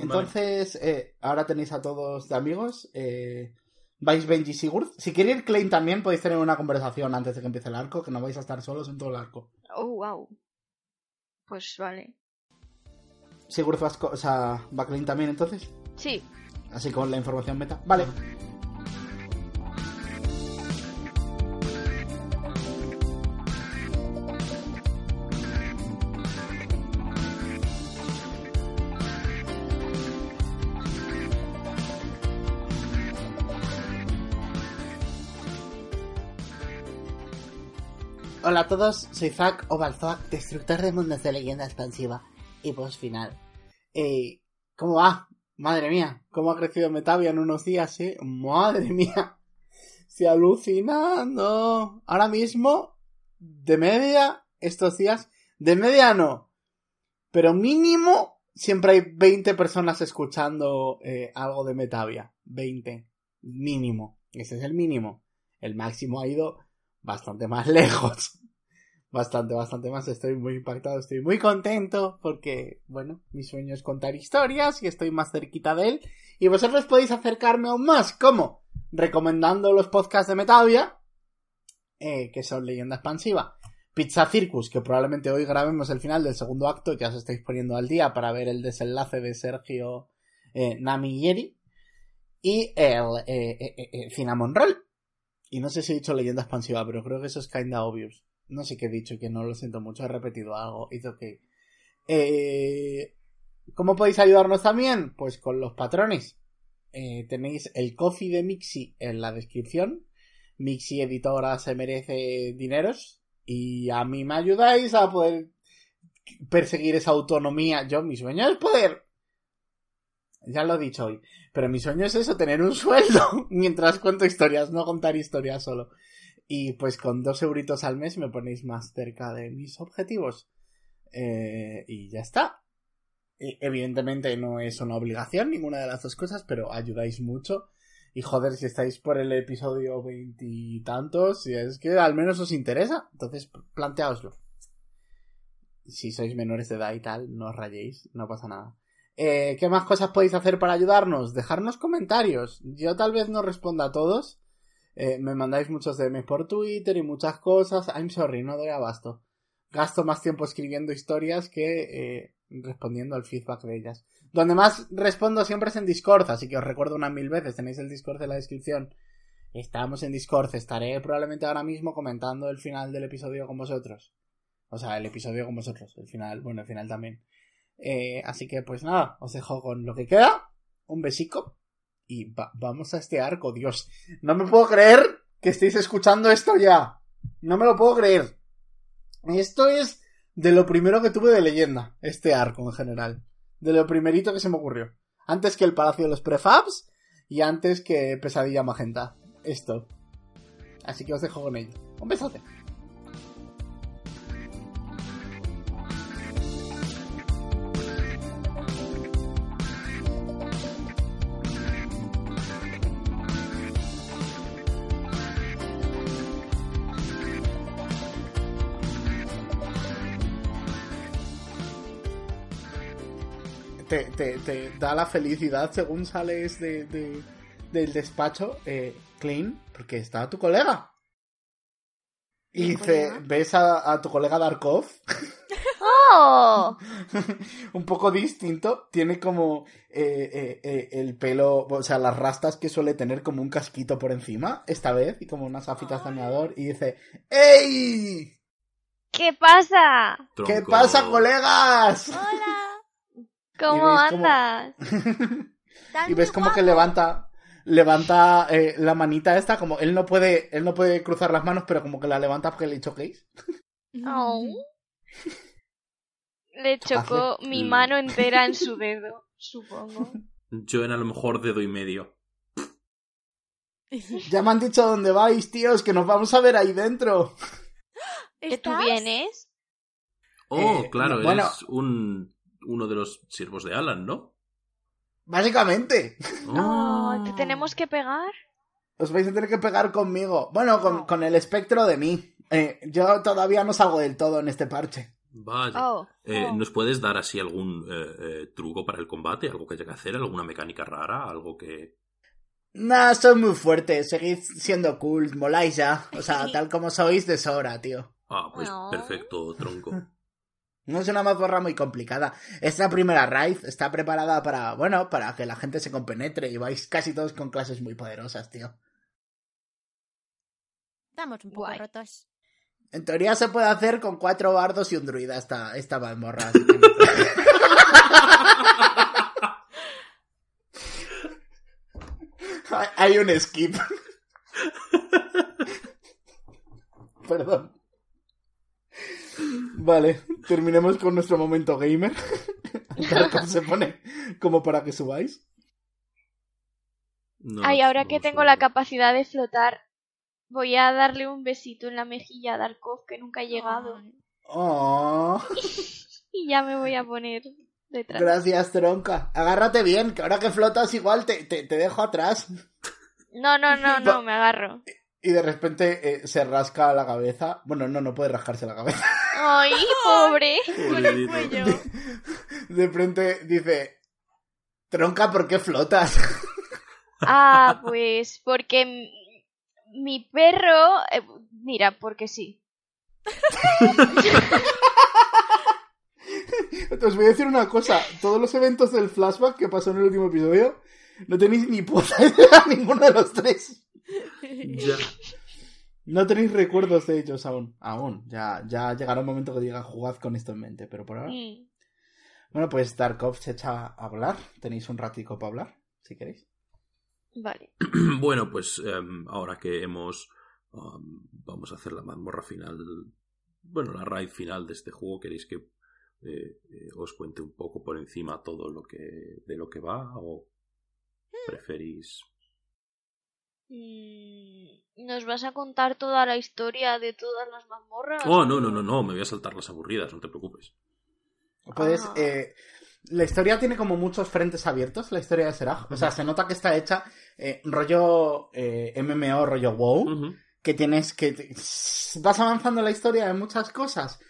Entonces, eh, ahora tenéis a todos de amigos. Eh, vais Benji Sigurd. Si queréis ir Klein también, podéis tener una conversación antes de que empiece el arco, que no vais a estar solos en todo el arco. oh, wow. Pues vale. Sigurd vas co- o sea, va Klein también entonces. Sí. Así con la información meta. Vale. Hola a todos, soy Zack o Balzac, destructor de mundos de leyenda expansiva y post final. Eh, ¿Cómo va? Madre mía, cómo ha crecido Metavia en unos días, eh. Madre mía. Estoy alucinando. Ahora mismo, de media, estos días, de media no. Pero mínimo, siempre hay 20 personas escuchando eh, algo de Metavia. 20. Mínimo. Ese es el mínimo. El máximo ha ido bastante más lejos. Bastante, bastante más. Estoy muy impactado, estoy muy contento porque, bueno, mi sueño es contar historias y estoy más cerquita de él. Y vosotros podéis acercarme aún más. ¿Cómo? Recomendando los podcasts de Metavia, eh, que son Leyenda Expansiva. Pizza Circus, que probablemente hoy grabemos el final del segundo acto, ya os estáis poniendo al día para ver el desenlace de Sergio eh, Nami y. Y el eh, eh, eh, eh, Cinnamon Roll. Y no sé si he dicho leyenda expansiva, pero creo que eso es kinda obvious. No sé qué he dicho, que no lo siento mucho, he repetido algo. It's okay. Eh, ¿Cómo podéis ayudarnos también? Pues con los patrones. Eh, tenéis el coffee de Mixi en la descripción. Mixi Editora se merece dineros. Y a mí me ayudáis a poder perseguir esa autonomía. Yo, mi sueño es poder. Ya lo he dicho hoy. Pero mi sueño es eso, tener un sueldo mientras cuento historias, no contar historias solo. Y pues con dos euritos al mes me ponéis más cerca de mis objetivos. Eh, y ya está. E- Evidentemente no es una obligación ninguna de las dos cosas, pero ayudáis mucho. Y joder, si estáis por el episodio veintitantos, si es que al menos os interesa, entonces planteaoslo. Si sois menores de edad y tal, no os rayéis, no pasa nada. Eh, ¿Qué más cosas podéis hacer para ayudarnos? Dejarnos comentarios. Yo tal vez no responda a todos. Eh, me mandáis muchos DMs por Twitter y muchas cosas. I'm sorry, no doy abasto. Gasto más tiempo escribiendo historias que eh, respondiendo al feedback de ellas. Donde más respondo siempre es en Discord, así que os recuerdo unas mil veces. Tenéis el Discord en la descripción. Estamos en Discord. Estaré probablemente ahora mismo comentando el final del episodio con vosotros. O sea, el episodio con vosotros. El final, bueno, el final también. Eh, así que pues nada, os dejo con lo que queda. Un besico. Y va- vamos a este arco, Dios. No me puedo creer que estéis escuchando esto ya. No me lo puedo creer. Esto es de lo primero que tuve de leyenda, este arco en general. De lo primerito que se me ocurrió. Antes que el Palacio de los Prefabs y antes que Pesadilla Magenta. Esto. Así que os dejo con ello. Un besote. Te, da la felicidad según sales de, de- del despacho, eh, Clean, porque está tu colega. Y ¿Mi dice, ves a, a tu colega Darkov ¡Oh! un poco distinto. Tiene como eh, eh, eh, el pelo, o sea, las rastas que suele tener como un casquito por encima, esta vez, y como unas gafitas de bañador, y dice, ¡Ey! ¿Qué pasa? ¿Qué Tronco. pasa, colegas? Hola. ¿Cómo andas? Y ves como que levanta levanta eh, la manita esta como él no puede él no puede cruzar las manos pero como que la levanta porque le choquéis Oh. Le chocó mi Mm. mano entera en su dedo, supongo. Yo en a lo mejor dedo y medio. ya me han dicho dónde vais tíos que nos vamos a ver ahí dentro ¿Que tú vienes? Oh, Eh, claro, no, bueno. eres un, uno de los siervos de Alan, ¿no? básicamente Oh, Ah. ¿Te tenemos que pegar? os vais a tener que pegar conmigo bueno con, Oh. con el espectro de mí Eh, yo todavía no salgo del todo en este parche Vaya. Oh. Eh, oh. ¿Nos puedes dar así algún eh, eh, truco para el combate? ¿Algo que haya que hacer? ¿Alguna mecánica rara? ¿Algo que...? Nah, soy muy fuerte, seguid siendo cool, moláis ya. O sea, tal como sois de sobra, tío. Ah, pues No. perfecto, tronco. No es una mazmorra muy complicada. Esta primera raid está preparada para, bueno, para que la gente se compenetre y vais casi todos con clases muy poderosas, tío. Estamos un poco Guay. rotos. En teoría se puede hacer con cuatro bardos y un druida esta, esta mazmorra. Hay un skip. Perdón. Vale, terminemos con nuestro momento gamer. Se pone como para que subáis. No, Ay, ahora no que tengo la capacidad de flotar, voy a darle un besito en la mejilla a Darkov, que nunca ha llegado. Oh, Y ya me voy a poner detrás. gracias, tronca. Agárrate bien, que ahora que flotas igual te, te, te dejo atrás. No, no, no, no, me agarro. Y de repente eh, se rasca la cabeza. Bueno, no, no puede rascarse la cabeza. Ay, pobre. Con el cuello. De frente dice, tronca, ¿por qué flotas? Ah, pues porque mi perro... eh, mira, porque sí. Os voy a decir una cosa. Todos los eventos del flashback que pasó en el último episodio, no tenéis ni puta idea ninguno de los tres. Ya. No tenéis recuerdos de ellos aún. Aún. Ya, ya llegará un momento que diga jugad con esto en mente, pero por ahora. Mm. Bueno, pues Tarkov se echa a hablar. Tenéis un ratico para hablar, si queréis. Vale. Bueno, pues em, ahora que hemos... am, vamos a hacer la mazmorra final... Bueno, la raid final de este juego. ¿Queréis que eh, eh, os cuente un poco por encima todo lo que de lo que va? ¿O preferís...? Mm, ¿Nos vas a contar toda la historia de todas las mazmorras? Oh, no, no, no, no. Me voy a saltar las aburridas, no te preocupes. Puedes, Ah. eh, la historia tiene como muchos frentes abiertos, la historia de Seraj. O sea, se nota que está hecha eh, rollo eh, MMO, rollo WoW, que tienes que... Vas avanzando en la historia en muchas cosas,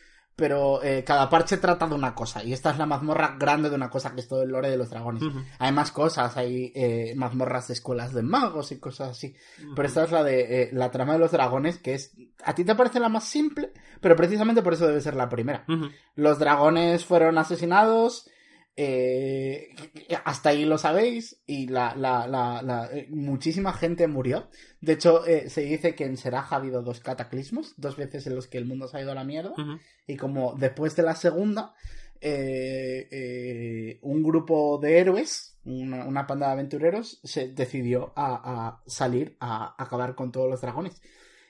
pero eh, cada parche trata de una cosa. Y esta es la mazmorra grande de una cosa, que es todo el lore de los dragones. Hay más cosas, hay eh, mazmorras de escuelas de magos y cosas así. Pero esta es la de eh, la trama de los dragones, que es... A ti te parece la más simple, pero precisamente por eso debe ser la primera. Los dragones fueron asesinados. Eh, hasta ahí lo sabéis. Y la, la, la, la- eh, muchísima gente murió. De hecho, eh, se dice que en Seraj ha habido dos cataclismos, dos veces en los que el mundo se ha ido a la mierda. Y como después de la segunda, eh, un grupo de héroes, una, una panda de aventureros, se decidió a, a salir a acabar con todos los dragones.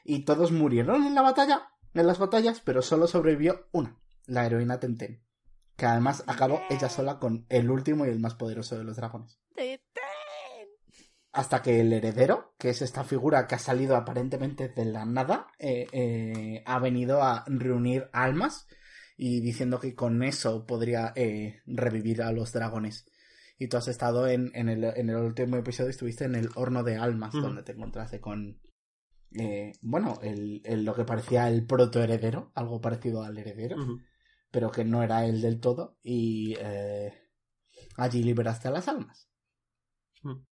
Y todos murieron en la batalla, en las batallas, pero solo sobrevivió una, la heroína Tenten. Que además acabó ella sola con el último y el más poderoso de los dragones. Hasta que el heredero, que es esta figura que ha salido aparentemente de la nada, eh, eh, ha venido a reunir almas y diciendo que con eso podría eh, revivir a los dragones. Y tú has estado en, en, el, en el último episodio, estuviste en el horno de almas, donde te encontraste con, eh, bueno, el, el- lo que parecía el protoheredero, algo parecido al heredero. Pero que no era el del todo, y eh, allí liberaste a las almas.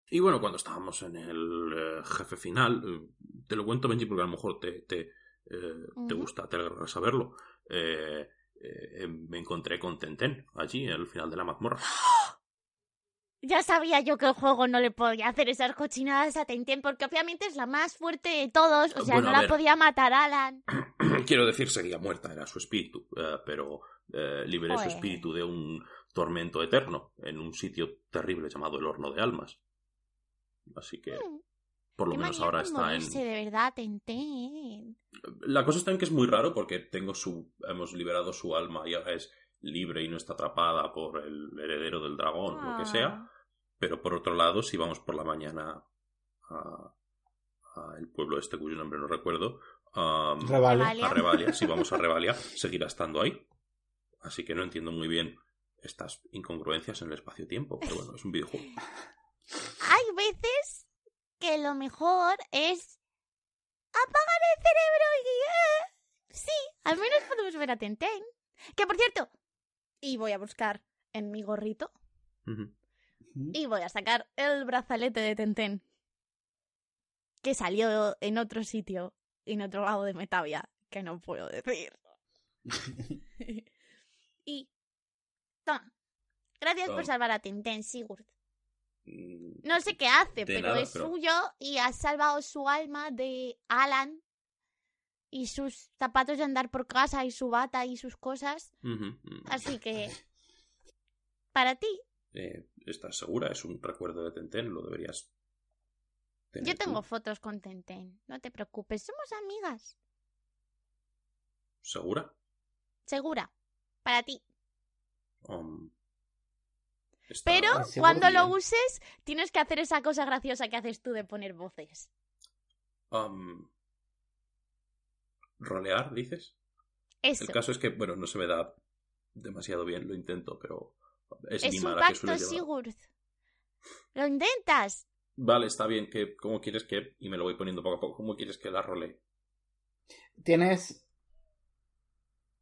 Y bueno, cuando estábamos en el eh, jefe final, eh, te lo cuento, Benji, porque a lo mejor te, te, eh, te gusta, te alegra saberlo. Eh, eh, eh, me encontré con Tenten allí al final de la mazmorra. Ya sabía yo que el juego no le podía hacer esas cochinadas a Tenten porque obviamente es la más fuerte de todos, o sea, Bueno, no la podía matar Alan. Quiero decir, seguía muerta, era su espíritu, eh, pero eh, liberé su espíritu de un tormento eterno en un sitio terrible llamado el Horno de Almas. Así que, Mm, por lo Qué menos ahora está en... morirse, de verdad, Tenten. La cosa está en que es muy raro porque tengo su, hemos liberado su alma y ahora es libre y no está atrapada por el heredero del dragón, lo que sea. Ah. Pero por otro lado, si vamos por la mañana a, a el pueblo este cuyo nombre no recuerdo. Revalia. a Revalia, si vamos a Revalia, seguirá estando ahí. Así que no entiendo muy bien estas incongruencias en el espacio-tiempo, pero bueno, es un videojuego. Hay veces que lo mejor es apagar el cerebro y... eh, sí, al menos podemos ver a Tenten. Que por cierto, y voy a buscar en mi gorrito y voy a sacar el brazalete de Tenten. Que salió en otro sitio, en otro lado de Metavia, que no puedo decir. y... Toma. Gracias por salvar a Tenten, Sigurd. Mm, No sé qué hace, De pero nada, es pero- suyo y ha salvado su alma de Alan y sus zapatos de andar por casa y su bata y sus cosas. mm. Así que, para ti, Eh, ¿Estás segura? Es un recuerdo de Tenten, lo deberías tener yo tengo tú. fotos con Tenten. No te preocupes, somos amigas. ¿Segura? Segura. Para ti. Um, está- Pero Pues cuando lo uses, tienes que hacer esa cosa graciosa que haces tú de poner voces. um, ¿Rolear, dices? Eso. El caso es que, bueno, no se me da demasiado bien, lo intento, pero es, Es mi un pacto, suele llevar. Sigurd. Lo intentas. Vale, está bien, que ¿cómo quieres que...? Y me lo voy poniendo poco a poco. ¿Cómo quieres que la rolee? Tienes.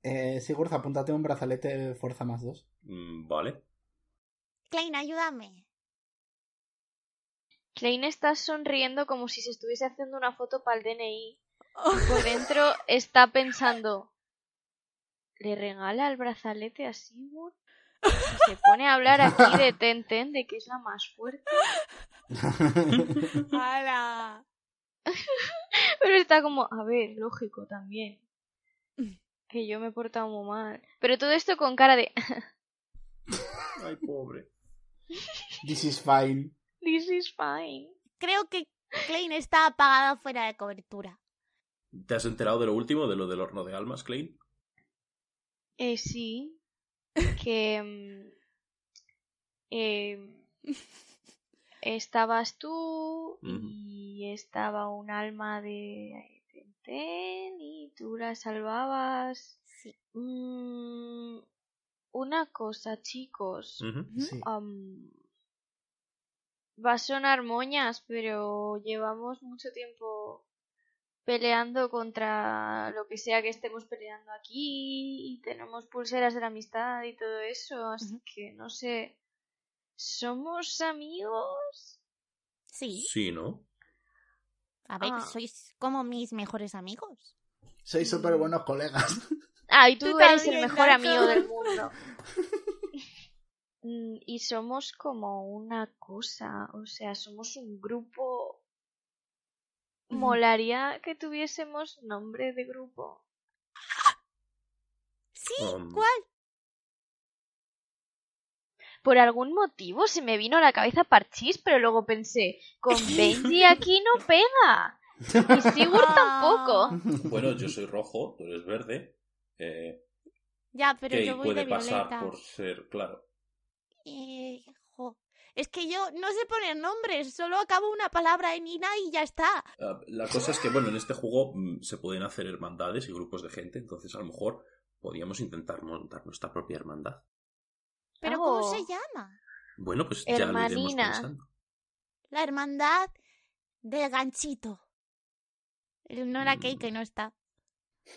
Eh, Sigurd, apúntate un brazalete de fuerza más dos. Mm, vale. Klein, ayúdame. Klein está sonriendo como si se estuviese haciendo una foto para el DNI. Por dentro está pensando, ¿le regala el brazalete a Sigurd? Y se pone a hablar aquí de Tenten, de que es la más fuerte. ¡Hala! Pero está como, a ver, lógico también. Que yo me he portado muy mal. Pero todo esto con cara de, Ay, pobre. This is fine. this is fine. Creo que Klein está apagada fuera de cobertura. ¿Te has enterado de lo último, de lo del horno de almas, Klein? Eh, sí. Que. mm, eh, estabas tú y estaba un alma de Tenten y tú la salvabas. Sí. Mm, una cosa, chicos. Sí. Am, va a sonar moñas, pero llevamos mucho tiempo peleando contra lo que sea que estemos peleando aquí y tenemos pulseras de la amistad y todo eso, así que no sé. ¿Somos amigos? Sí. Sí, ¿no? A ver, Ah. sois como mis mejores amigos. Sois súper buenos colegas. Ah, y tú, Tú eres el mejor amigo del mundo. Mm, y somos como una cosa, o sea, somos un grupo. Molaría que tuviésemos nombre de grupo. Sí, Um, ¿cuál? Por algún motivo se me vino a la cabeza Parchís, pero luego pensé, con Benji aquí no pega. Y Sigurd tampoco. Bueno, yo soy rojo, tú eres verde. Eh, Ya, pero yo voy puede de pasar violeta. por ser, claro. Eh, jo. Es que yo no sé poner nombres, solo acabo una palabra en ina y ya está. Ah, La cosa es que, bueno, en este juego mm, se pueden hacer hermandades y grupos de gente, entonces a lo mejor podríamos intentar montar nuestra propia hermandad. Pero Oh. ¿cómo se llama? Bueno, pues ya lo iremos Hermanina. pensando. La hermandad del ganchito. El no era Mm. Kei que no está.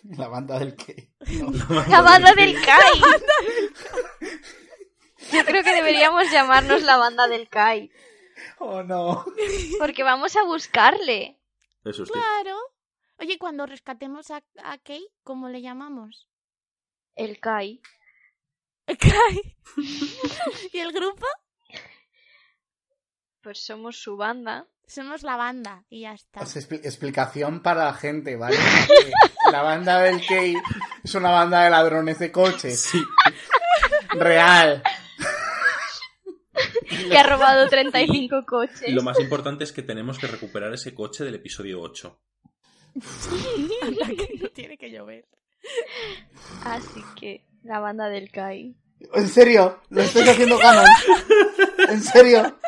La banda del que. La banda del Kai. Yo creo que deberíamos llamarnos la banda del Kai. Oh no. Porque vamos a buscarle. Eso sí. Claro. Oye, cuando rescatemos a, a Kei, ¿cómo le llamamos? el Kai. Kai. ¿Y el grupo? Pues somos su banda. Somos la banda y ya está. Expli- explicación para la gente, ¿vale? La banda del Key es una banda de ladrones de coches. Sí. Real. Que ha robado 35 coches. Y lo más importante es que tenemos que recuperar ese coche del episodio 8. Anda, que no tiene que llover. Así que la banda del Kai. En serio, lo estáis haciendo canon. En serio.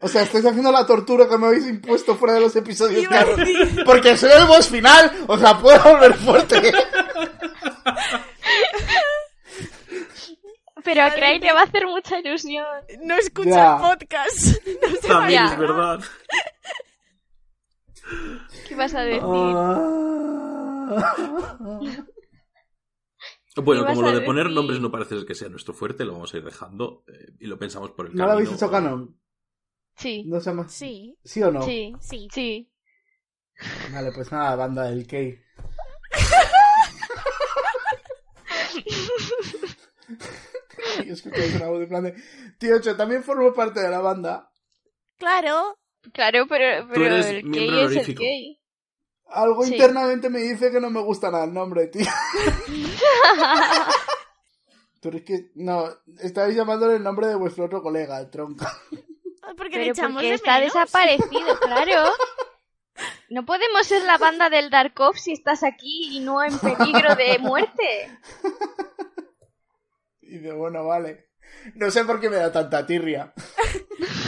O sea, estáis haciendo la tortura que me habéis impuesto fuera de los episodios Porque soy el boss final. O sea, puedo volver fuerte. Pero a Cray le va a hacer mucha ilusión. No escucha Ya. el podcast. No se También es verdad. ¿Qué vas a decir? Bueno, ibas como lo de poner decir? nombres no parece que sea nuestro fuerte, lo vamos a ir dejando eh, y lo pensamos por el ¿No camino. lo habéis hecho canon? Sí, ¿No se llama? Sí, ¿Sí o no? sí, sí. sí. Vale, pues nada, banda del Key. Y escucháis una voz de plan de... Tío, yo también formo parte de la banda. Claro. Claro, pero, pero eres el Kay es el. Kay. Algo Sí. internamente me dice que no me gusta nada el nombre, tío. Pero es que, no, estáis llamándole el nombre de vuestro otro colega, el tronco. Porque le Pero echamos porque de está menos. desaparecido, claro. No podemos ser la banda del Darkov si estás aquí y no en peligro de muerte. Y de bueno, vale. No sé por qué me da tanta tirria.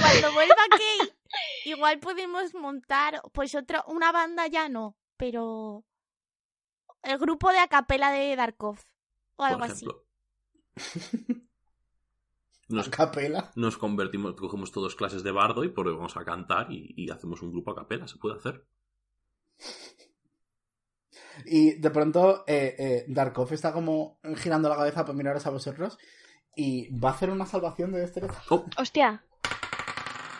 Cuando vuelva Kay, igual podemos montar, pues otra, una banda ya no, pero el grupo de acapela de Darkov o algo por así. Nos, Capela. nos convertimos, cogemos todos clases de bardo y ponemos a cantar y, y hacemos un grupo a capela, se puede hacer. Y de pronto, eh, eh, Darkov está como girando la cabeza para miraros a vosotros. Y va a hacer una salvación de destreza. Oh, Hostia.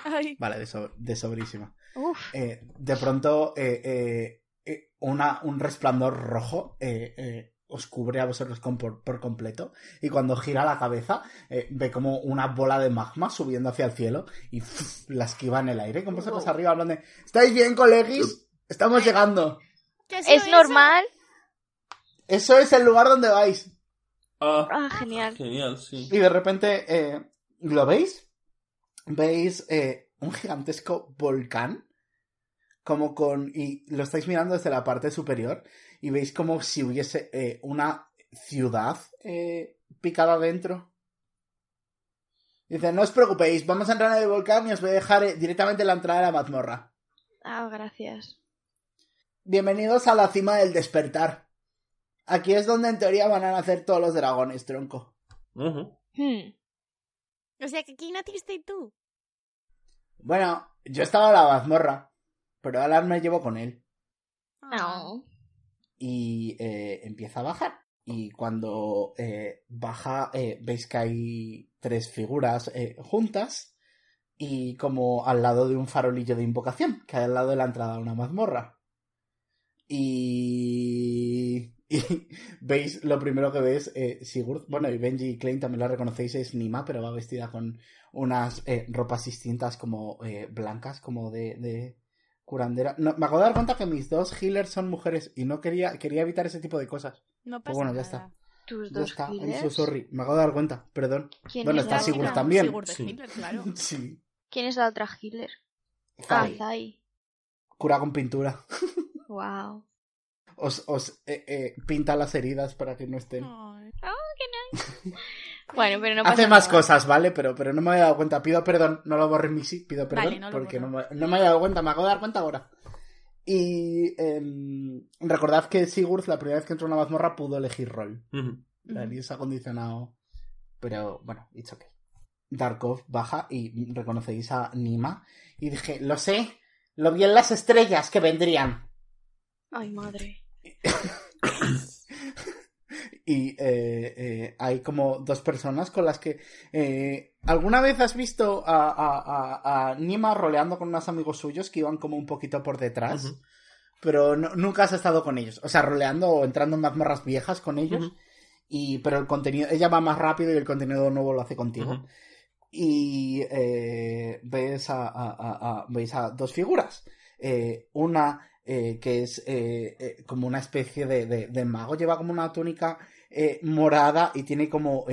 Ay, Vale, de, so- de sobrísima. Uf. Eh, de pronto, eh, eh, una, un resplandor rojo eh, eh, os cubre a vosotros con- por, por completo. Y cuando gira la cabeza, eh, ve como una bola de magma subiendo hacia el cielo y ¡fuf! la esquiva en el aire. Con vosotros Wow. arriba hablando de: ¿Estáis bien, colegis? Estamos llegando. ¿Qué ha sido Es eso? normal. Eso es el lugar donde vais. ah, Ah, genial. genial, sí. Y de repente, eh, ¿lo veis? Veis eh, un gigantesco volcán. Como con. Y lo estáis mirando desde la parte superior. Y veis como si hubiese eh, una ciudad eh, picada dentro. Dice, no os preocupéis, vamos a entrar en el volcán y os voy a dejar eh, directamente en la entrada de la mazmorra. Ah, gracias. Bienvenidos a la cima del despertar. Aquí es donde en teoría van a nacer todos los dragones, tronco. Ujú. Hmm. O sea, que aquí naciste tú. Bueno, yo estaba en la mazmorra, pero Alan me llevo con él. No. y eh, empieza a bajar. Y cuando eh, baja, eh, veis que hay tres figuras eh, juntas y como al lado de un farolillo de invocación, que hay al lado de la entrada a una mazmorra. Y... y veis, lo primero que ves, eh, Sigurd, bueno, y Benji y Klein también la reconocéis, es Nima, pero va vestida con unas eh, ropas distintas como eh, blancas, como de, de curandera. No, me acabo de dar cuenta que mis dos healers son mujeres y no quería, quería evitar ese tipo de cosas. No Pues pasa bueno, ya nada. está. Tus Ya dos está, healers. sorry. Me acabo de dar cuenta, perdón. ¿Quién Bueno, es está Sigurd otra? también. Sigurd Sí. Hitler, claro. Sí. ¿Quién es la otra healer? Ah, Zai, Zai. cura con pintura. Wow. Os, os eh, eh, pinta las heridas para que no estén. Ay. Bueno, pero no pasa Hace más nada. cosas, ¿vale? Pero, pero no me había dado cuenta. Pido perdón, no lo borré mi sí. Pido perdón Vale, no porque no me, no me había dado cuenta. Me acabo de dar cuenta ahora. Y em, recordad que Sigurd, la primera vez que entró en una mazmorra, pudo elegir rol. Ujú. La ha acondicionado. Pero bueno, it's okay. Darkov baja y reconocéis a Nima. Y dije, lo sé, lo vi en las estrellas que vendrían. Ay, madre. Y eh, eh, hay como dos personas con las que... eh, ¿Alguna vez has visto a, a- a- a Nima roleando con unos amigos suyos que iban como un poquito por detrás? Pero no- nunca has estado con ellos. O sea, roleando o entrando en mazmorras viejas con ellos. Y, pero el contenido, ella va más rápido y el contenido nuevo lo hace contigo. Y eh, ves, a, a- a- a- veis a dos figuras. Eh, una eh, que es eh, eh, como una especie de, de- mago, lleva como una túnica morada y tiene como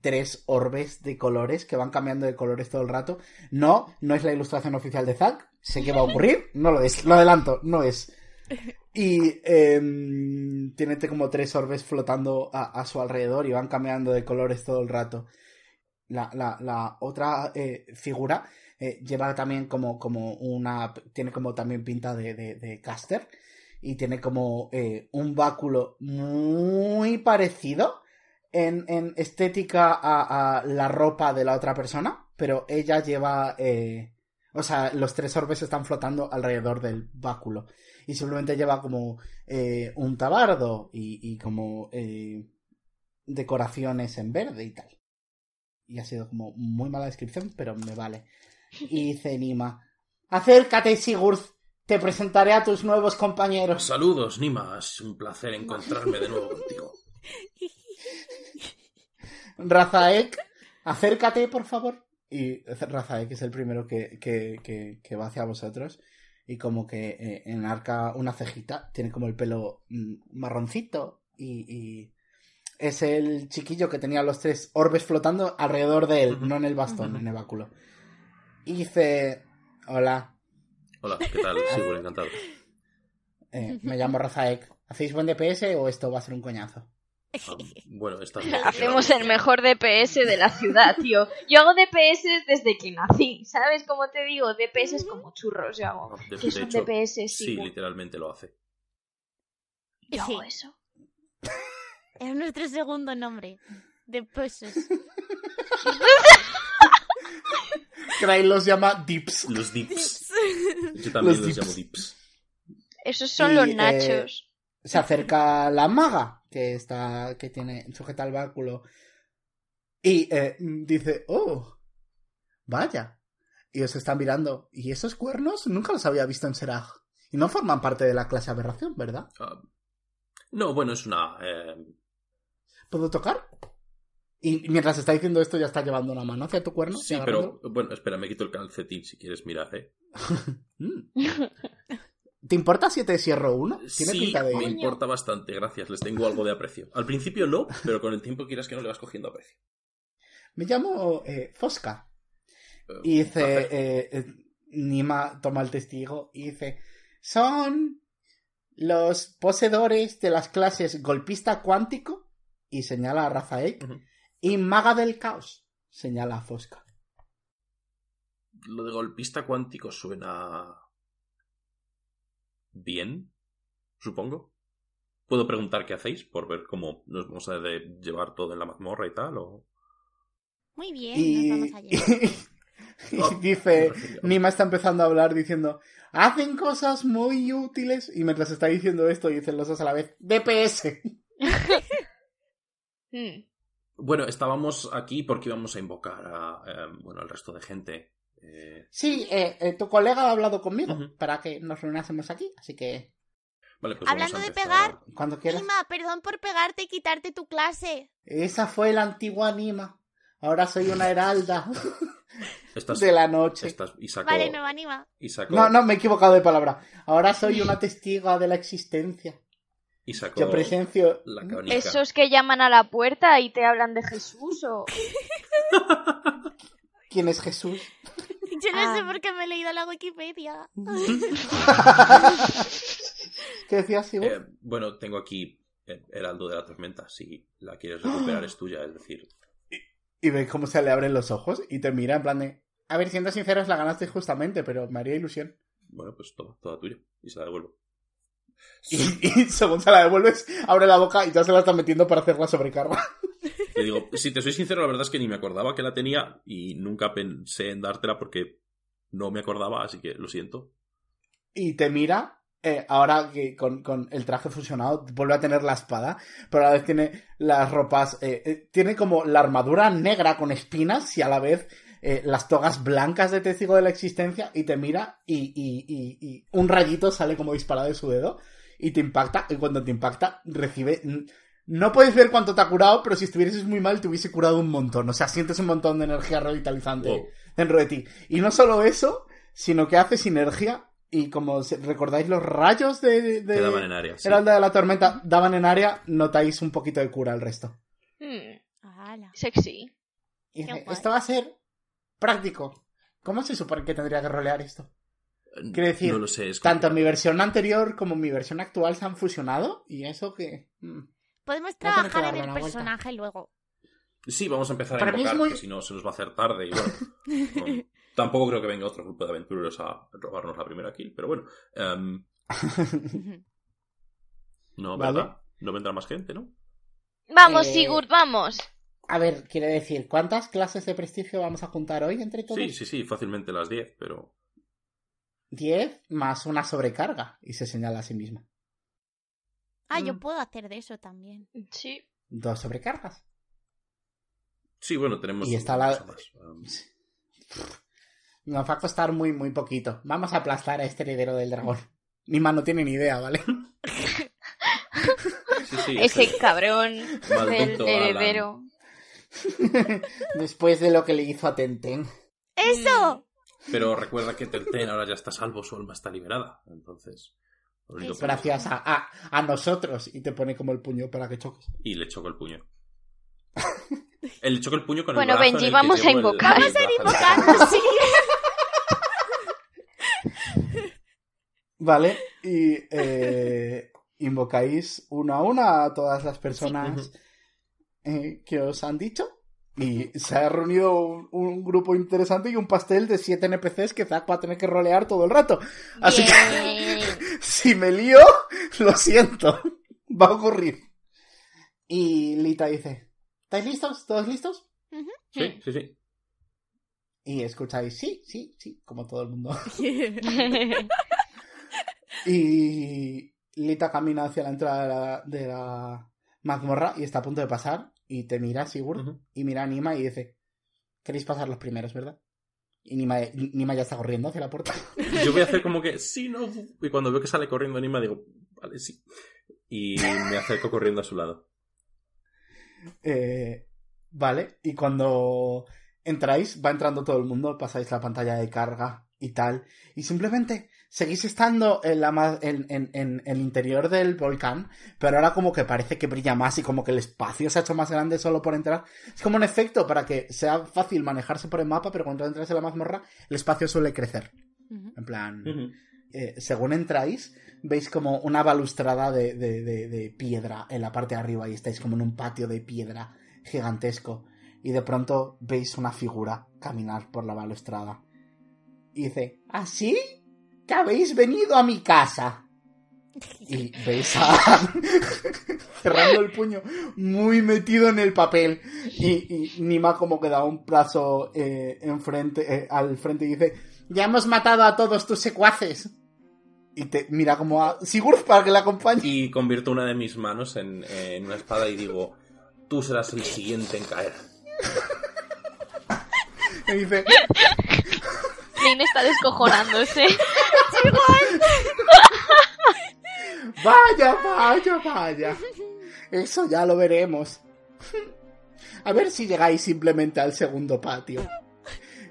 tres orbes de colores que van cambiando de colores todo el rato. No, no es la ilustración oficial de Zack. Sé que va a ocurrir, no lo es, lo adelanto, no es. Y em, tiene como tres orbes flotando a, a su alrededor y van cambiando de colores todo el rato. La, la, la otra figura eh, lleva también como, como una. Tiene como también pinta de, caster. Y tiene como eh, un báculo muy parecido en, estética a, la ropa de la otra persona. Pero ella lleva. eh, o sea, los tres orbes están flotando alrededor del báculo. Y simplemente lleva como un tabardo y, como decoraciones en verde y tal. Y ha sido como muy mala descripción, pero me vale. Y dice Nima, acércate Sigurd, te presentaré a tus nuevos compañeros. Saludos, Nima. Es un placer encontrarme de nuevo contigo. Razaek, acércate, por favor. Y Razaek es el primero que, que, que, que va hacia vosotros. Y como que eh, enarca una cejita, tiene como el pelo mm, marroncito. Y, y es el chiquillo que tenía los tres orbes flotando alrededor de él, no en el bastón, en el báculo. Y dice, hola, Hola, ¿qué tal? Sigur, encantado. eh, me llamo Razaek. ¿Hacéis buen DPS o esto va a ser un coñazo? Ah, bueno, estás Hacemos el mejor DPS de la ciudad, tío. Yo hago DPS desde que nací, ¿sabes cómo te digo? DPS es como churros, yo hago. De, Que de son hecho, DPS, sí. sí, literalmente lo hace. Yo hago Sí. eso. Es nuestro segundo nombre. De Puzzles. Cray los llama Dips. Los dips. Yo también Los los, dips. llamo dips. Esos son Y, los eh, nachos. se acerca la maga que está que tiene sujeta el báculo y eh, dice oh vaya y os está mirando y esos cuernos nunca los había visto en Seraj y no forman parte de la clase aberración verdad Ah, no, bueno, es una... eh, puedo tocar y mientras está diciendo esto ya está llevando una mano hacia tu cuerno sí, pero... Bueno, espera, me quito el calcetín si quieres mirar, ¿eh? Mm. ¿Te importa si te cierro uno? Tiene Sí, pinta de... me importa bastante, gracias. Les tengo algo de aprecio. Al principio no, pero con el tiempo quieras que no le vas cogiendo aprecio. Me llamo eh, Fosca. Eh, Y dice, eh, Nima toma el testigo y dice, son los poseedores de las clases golpista cuántico, y señala a Rafael. Y maga del caos, señala a Fosca. Lo de golpista cuántico suena... bien, supongo. ¿Puedo preguntar qué hacéis por ver cómo nos vamos a de llevar todo en la mazmorra y tal? O... Muy bien, Y, nos vamos a llevar. y Oh, dice, Nima está empezando a hablar diciendo, hacen cosas muy útiles, y mientras está diciendo esto, dicen los dos a la vez, DPS. Mm. Bueno, estábamos aquí porque íbamos a invocar a, eh, bueno, al resto de gente. Eh, Sí, eh, eh, tu colega ha hablado conmigo para que nos reunásemos aquí, así que vale, pues Hablando de pegar, cuando quieras. Nima, perdón por pegarte y quitarte tu clase. Esa fue la antigua Nima. Ahora soy una heralda Estás, de la noche. estás- y saco, Vale, nueva Nima. y saco, No, no, me he equivocado de palabra. Ahora soy una testiga de la existencia. Y saco Yo presencio. la canica. Esos que llaman a la puerta y te hablan de Jesús o... ¿Quién es Jesús? Yo no sé Ah. por qué me he leído la Wikipedia. ¿Qué decías? Eh, bueno, tengo aquí el Heraldo de la Tormenta. Si la quieres recuperar es tuya, es decir... Y ves cómo se le abren los ojos y te mira en plan de. A ver, siendo sinceros, la ganaste justamente, pero me haría ilusión. Bueno, pues toma, toda tuya. Y se la devuelvo. Y, y según se la devuelves, abre la boca y ya se la está metiendo para hacer la sobrecarga. Le digo, si te soy sincero, la verdad es que ni me acordaba que la tenía y nunca pensé en dártela porque no me acordaba, así que lo siento. y te mira. eh, ahora que con, con el traje fusionado vuelve a tener la espada, pero a la vez tiene las ropas. eh, eh, tiene como la armadura negra con espinas y a la vez eh, las togas blancas de testigo de la existencia. Y te mira y, y- y- y un rayito sale como disparado de su dedo y te impacta. Y cuando te impacta, recibe mm, No puedes ver cuánto te ha curado, pero si estuvieses muy mal te hubiese curado un montón. O sea, sientes un montón de energía revitalizante Wow. dentro de ti. Y no solo eso, sino que hace sinergia. Y como recordáis los rayos de, de, daban en área. sí. Heralda de la Tormenta daban en área, notáis un poquito de cura al resto. Ala. sexy. Y dice, esto va a ser práctico. ¿Cómo se supone que tendría que rolear esto? Quiero decir, No lo sé. Es Tanto como- mi versión anterior como mi versión actual se han fusionado y eso que... mm. Podemos a trabajar en el una vuelta. personaje luego. Sí, vamos a empezar a Para mí es invocar, muy- que si no se nos va a hacer tarde. Y bueno, tampoco creo que venga otro grupo de aventureros a robarnos la primera kill, pero bueno. em, no, Vale. ¿verdad? No vendrá más gente, ¿no? Vamos, Eh, Sigurd, vamos. A ver, quiere decir, ¿cuántas clases de prestigio vamos a juntar hoy entre todos? Sí, sí, sí, fácilmente las 10, pero. 10 más una sobrecarga. Y se señala a sí misma. Ah, yo Mm. puedo hacer de eso también. Sí. Dos sobrecargas. Sí, bueno, tenemos. Y está la-. Em, Nos va a costar muy, muy poquito. Vamos a aplastar a este heredero del dragón. Nima no tiene ni idea, ¿vale? sí, sí, Ese ese cabrón del Alan. Después de lo que le hizo a Tenten. ¡Eso! Pero recuerda que Tenten ahora ya está a salvo, su alma está liberada. Entonces. Gracias a, a, a nosotros. Y te pone como el puño para que choques. Y le choco el puño. Él le choco el puño con Bueno, el brazo Benji, vamos a el- invocar. el Vamos brazalete. Invocando, sí. Vale, y eh, invocáis uno a una a todas las personas. Eh, que os han dicho. Y se ha reunido un, un grupo interesante y un pastel de siete NPCs que Zack va a tener que rolear todo el rato. Así que si me lío, lo siento. Va a ocurrir. Y Lita dice, ¿estáis listos? ¿Todos listos? Sí, sí, sí. Y escucháis, sí, sí, sí, como todo el mundo. Y Lita camina hacia la entrada de la, de la mazmorra y está a punto de pasar. Y te mira Sigurd y mira a Nima y dice: Queréis pasar los primeros, ¿verdad? Y Nima, Nima ya está corriendo hacia la puerta. Yo voy a hacer como que sí, no. Y cuando veo que sale corriendo Anima, digo, vale, sí. Y me acerco corriendo a su lado. Eh, vale, y cuando entráis, va entrando todo el mundo, pasáis la pantalla de carga y tal. Y simplemente seguís estando en, la, ma- en, en- en el interior del volcán, pero ahora como que parece que brilla más y como que el espacio se ha hecho más grande solo por entrar. Es como un efecto para que sea fácil manejarse por el mapa, pero cuando entras en la mazmorra, el espacio suele crecer. En plan, eh, según entráis, veis como una balustrada de, de- de- de piedra en la parte de arriba y estáis como en un patio de piedra gigantesco. Y de pronto veis una figura caminar por la balustrada. Y dice, ¿así? ¿Que habéis venido a mi casa? Y veis a cerrando el puño muy metido en el papel. Y, y Nima como que da un brazo eh, enfrente, eh, al frente y dice, ya hemos matado a todos tus secuaces. Y te mira como a Sigurd para que le acompañe. Y convierto una de mis manos en, eh, en una espada y digo, tú serás el siguiente en caer. Y dice, Lane está descojonándose. vaya, vaya, vaya. Eso ya lo veremos. A ver si llegáis simplemente al segundo patio.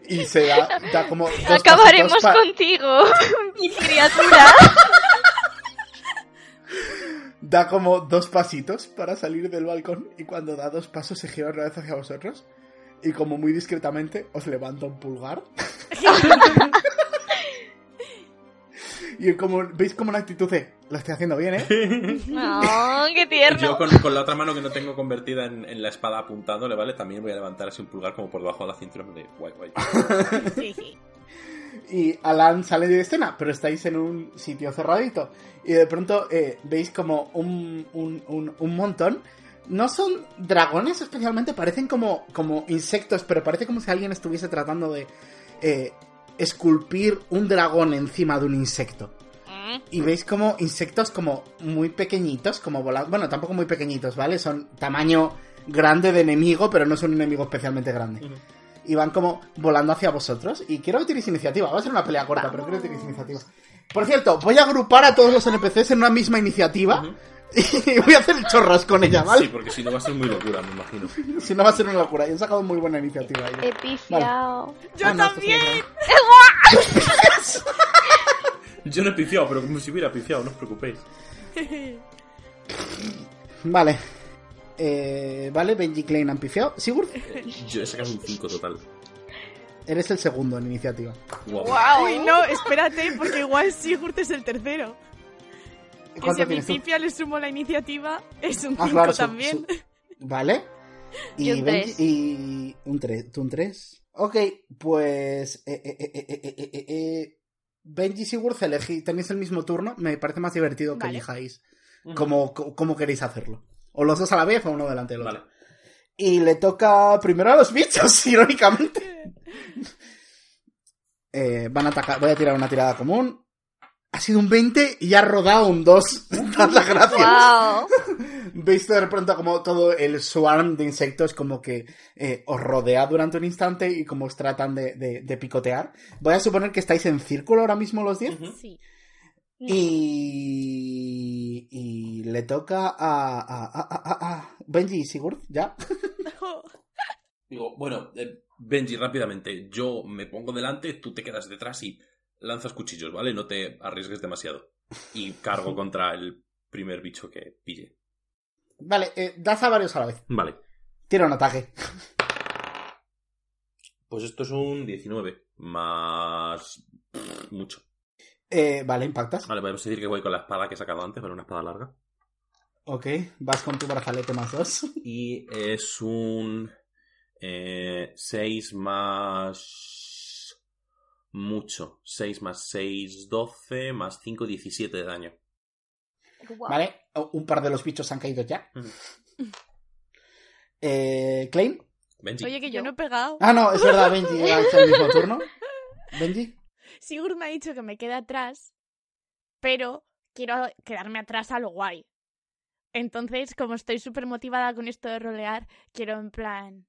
Y se da, da como... dos Acabaremos contigo, mi criatura. Da como dos pasitos para salir del balcón y cuando da dos pasos se gira otra vez hacia vosotros y como muy discretamente os levanta un pulgar. y como veis como una actitud de lo estoy haciendo bien, ¿eh? No, qué Yo tierno. con, con la otra mano que no tengo convertida en, en la espada apuntándole, ¿vale? También voy a levantar así un pulgar como por debajo de la cintura de guay, guay. Sí, sí. Y Alan sale de escena, pero estáis en un sitio cerradito. Y de pronto eh, veis como un, un, un, un montón. No son dragones especialmente, parecen como, como insectos, pero parece como si alguien estuviese tratando de eh, esculpir un dragón encima de un insecto. Mm, Y veis como insectos como muy pequeñitos, como volando. Bueno, tampoco muy pequeñitos, ¿vale? Son tamaño grande de enemigo, pero no son un enemigo especialmente grande. Y van como volando hacia vosotros. Y quiero que tiréis iniciativa. Va a ser una pelea corta, pero quiero que tiréis iniciativa. Por cierto, voy a agrupar a todos los NPCs en una misma iniciativa. Y voy a hacer chorras con ella, ¿vale? Sí, porque si no va a ser muy locura, me imagino. Si no va a ser una locura. Y han sacado muy buena iniciativa ahí. He pifiado. ¡Yo Ah, no, también! Yo no he pifiado, pero como si hubiera pifiado, no os preocupéis. Vale. Eh, vale, Benji Klein han pifiado. Sigurd, Yo he sacado un 5 total. eres el segundo en iniciativa. Guau. ¡Wow! Uy, no, espérate, porque igual Sigurd es el tercero que si al principio tú? le sumo la iniciativa, es un 5 también. Vale. Y, y, un 3. Y un 3. ¿Tú un 3? Ok, pues... Eh, eh, eh, Benji Sigurd elegí, tenéis el mismo turno, me parece más divertido que elijáis uh-huh. cómo, queréis hacerlo. O los dos a la vez o uno delante del otro. Vale. Y le toca primero a los bichos, irónicamente. van a atacar, voy a tirar una tirada común. Ha sido un 20 y ha rodado un 2. Dad las gracias. ¡Wow! Veis de pronto como todo el swarm de insectos como que eh, os rodea durante un instante y como os tratan de, de- de picotear. Voy a suponer que estáis en círculo ahora mismo los 10. Ujú. Sí. Y, y le toca a, a, a, a- a Benji y Sigurd, ¿ya? Digo, bueno, eh, Benji, rápidamente. Yo me pongo delante, tú te quedas detrás y lanzas cuchillos, ¿vale? No te arriesgues demasiado. Y cargo contra el primer bicho que pille. Vale, eh, das a varios a la vez. Vale. Tira un ataque. Pues esto es un 19. Más... pff, mucho. Eh, vale, impactas. Vale, podemos decir que voy con la espada que he sacado antes, pero una espada larga. Ok, vas con tu brazalete más dos. Y es un... 6 más... Mucho. 6 más 6, 12, más 5, 17 de daño. Vale, un par de los bichos han caído ya. Ujú. Eh. Benji. Oye, que yo no he pegado. Ah, no, es verdad, Benji ha hecho el mismo turno. Benji. Sigurd me ha dicho que me quede atrás, pero quiero quedarme atrás a lo guay. Entonces, como estoy súper motivada con esto de rolear, quiero en plan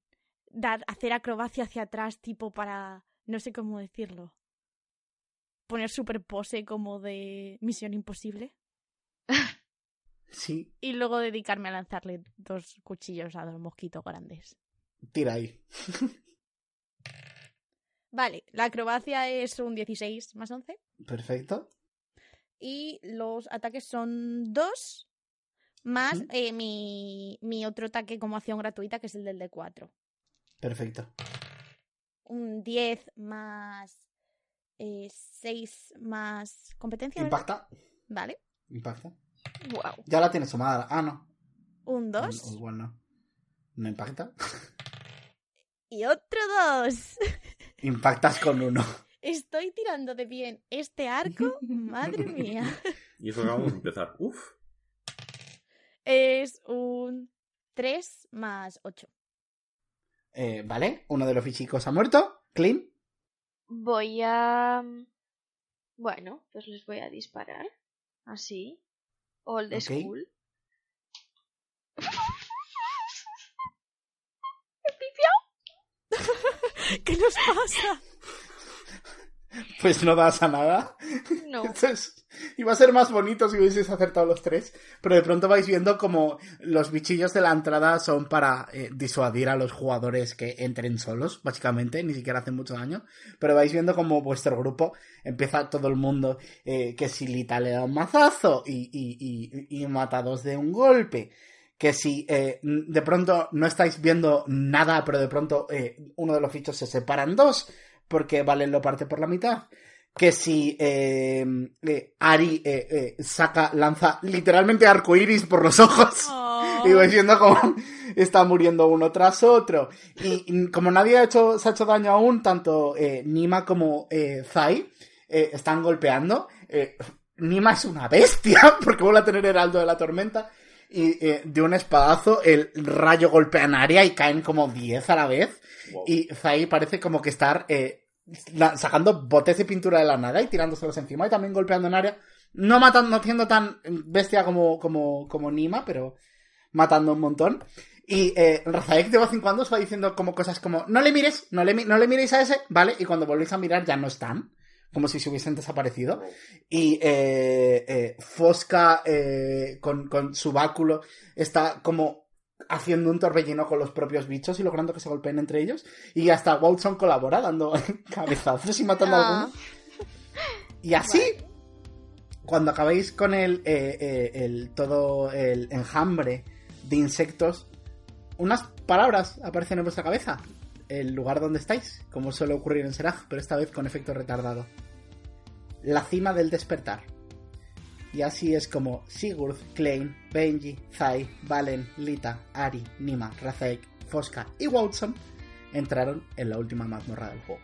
dar, hacer acrobacia hacia atrás, tipo para, no sé cómo decirlo, poner super pose como de Misión Imposible Sí, y luego dedicarme a lanzarle dos cuchillos a dos mosquitos grandes. tira ahí. Vale, la acrobacia es un 16 más 11 Perfecto. y los ataques son dos más eh, mi, mi otro ataque como acción gratuita que es el del de 4. Perfecto. Un 10 más 6 más competencia. ¿verdad? Impacta. Vale. Impacta. Wow. Ya la tienes sumada. Ah, no. Un O 2 igual no. No impacta. y otro 2. Impactas con uno. Estoy tirando de bien este arco. Madre mía. Y eso acabamos de empezar. Uf. Es un 3 más 8. Eh, vale, uno de los bichicos ha muerto. Clean. Voy a... Bueno, pues les voy a disparar. Así. Old Ok. school. ¿Qué nos pasa? Pues no das a nada. No. Esto es- Iba a ser más bonito si hubieses acertado los tres, pero de pronto vais viendo como los bichillos de la entrada son para eh, disuadir a los jugadores que entren solos, básicamente, ni siquiera hacen mucho daño, pero vais viendo como vuestro grupo empieza todo el mundo eh, que si Lita le da un mazazo y, y, y, y mata dos de un golpe, que si eh, de pronto no estáis viendo nada, pero de pronto eh, uno de los bichos se separa en dos, porque Valen lo parte por la mitad, que si eh, eh, Ari eh, eh, saca, lanza literalmente arcoiris por los ojos. Oh. Y vais viendo cómo está muriendo uno tras otro. Y, y como nadie ha hecho, se ha hecho daño aún, tanto Nima como eh, Zai están golpeando. Nima es una bestia, porque vuelve a tener Heraldo de la Tormenta. Y eh, de un espadazo, el rayo golpea en área y caen como 10 a la vez. Wow. Y Zai parece como que estar eh, sacando botes de pintura de la nada y tirándoselos encima y también golpeando en área. No matando, no siendo tan bestia como, como, como Nima, pero matando un montón. Y eh, Razaek de vez en cuando os va diciendo como cosas como, no le mires, no le, no le miréis a ese, ¿vale? Y cuando volvéis a mirar ya no están. como si se hubiesen desaparecido. Y eh, eh, Fosca eh, con, con su báculo está como haciendo un torbellino con los propios bichos y logrando que se golpeen entre ellos. Y hasta Watson colabora dando cabezazos y matando a Ah. algunos. Y así, cuando acabáis con el, eh, eh, el todo el enjambre de insectos, unas palabras aparecen en vuestra cabeza. El lugar donde estáis, como suele ocurrir en Seraj, pero esta vez con efecto retardado. La cima del despertar. Y así es como Sigurd, Klein, Benji, Zai, Valen, Lita, Ari, Nima, Razaek, Fosca y Watson entraron en la última mazmorra del juego.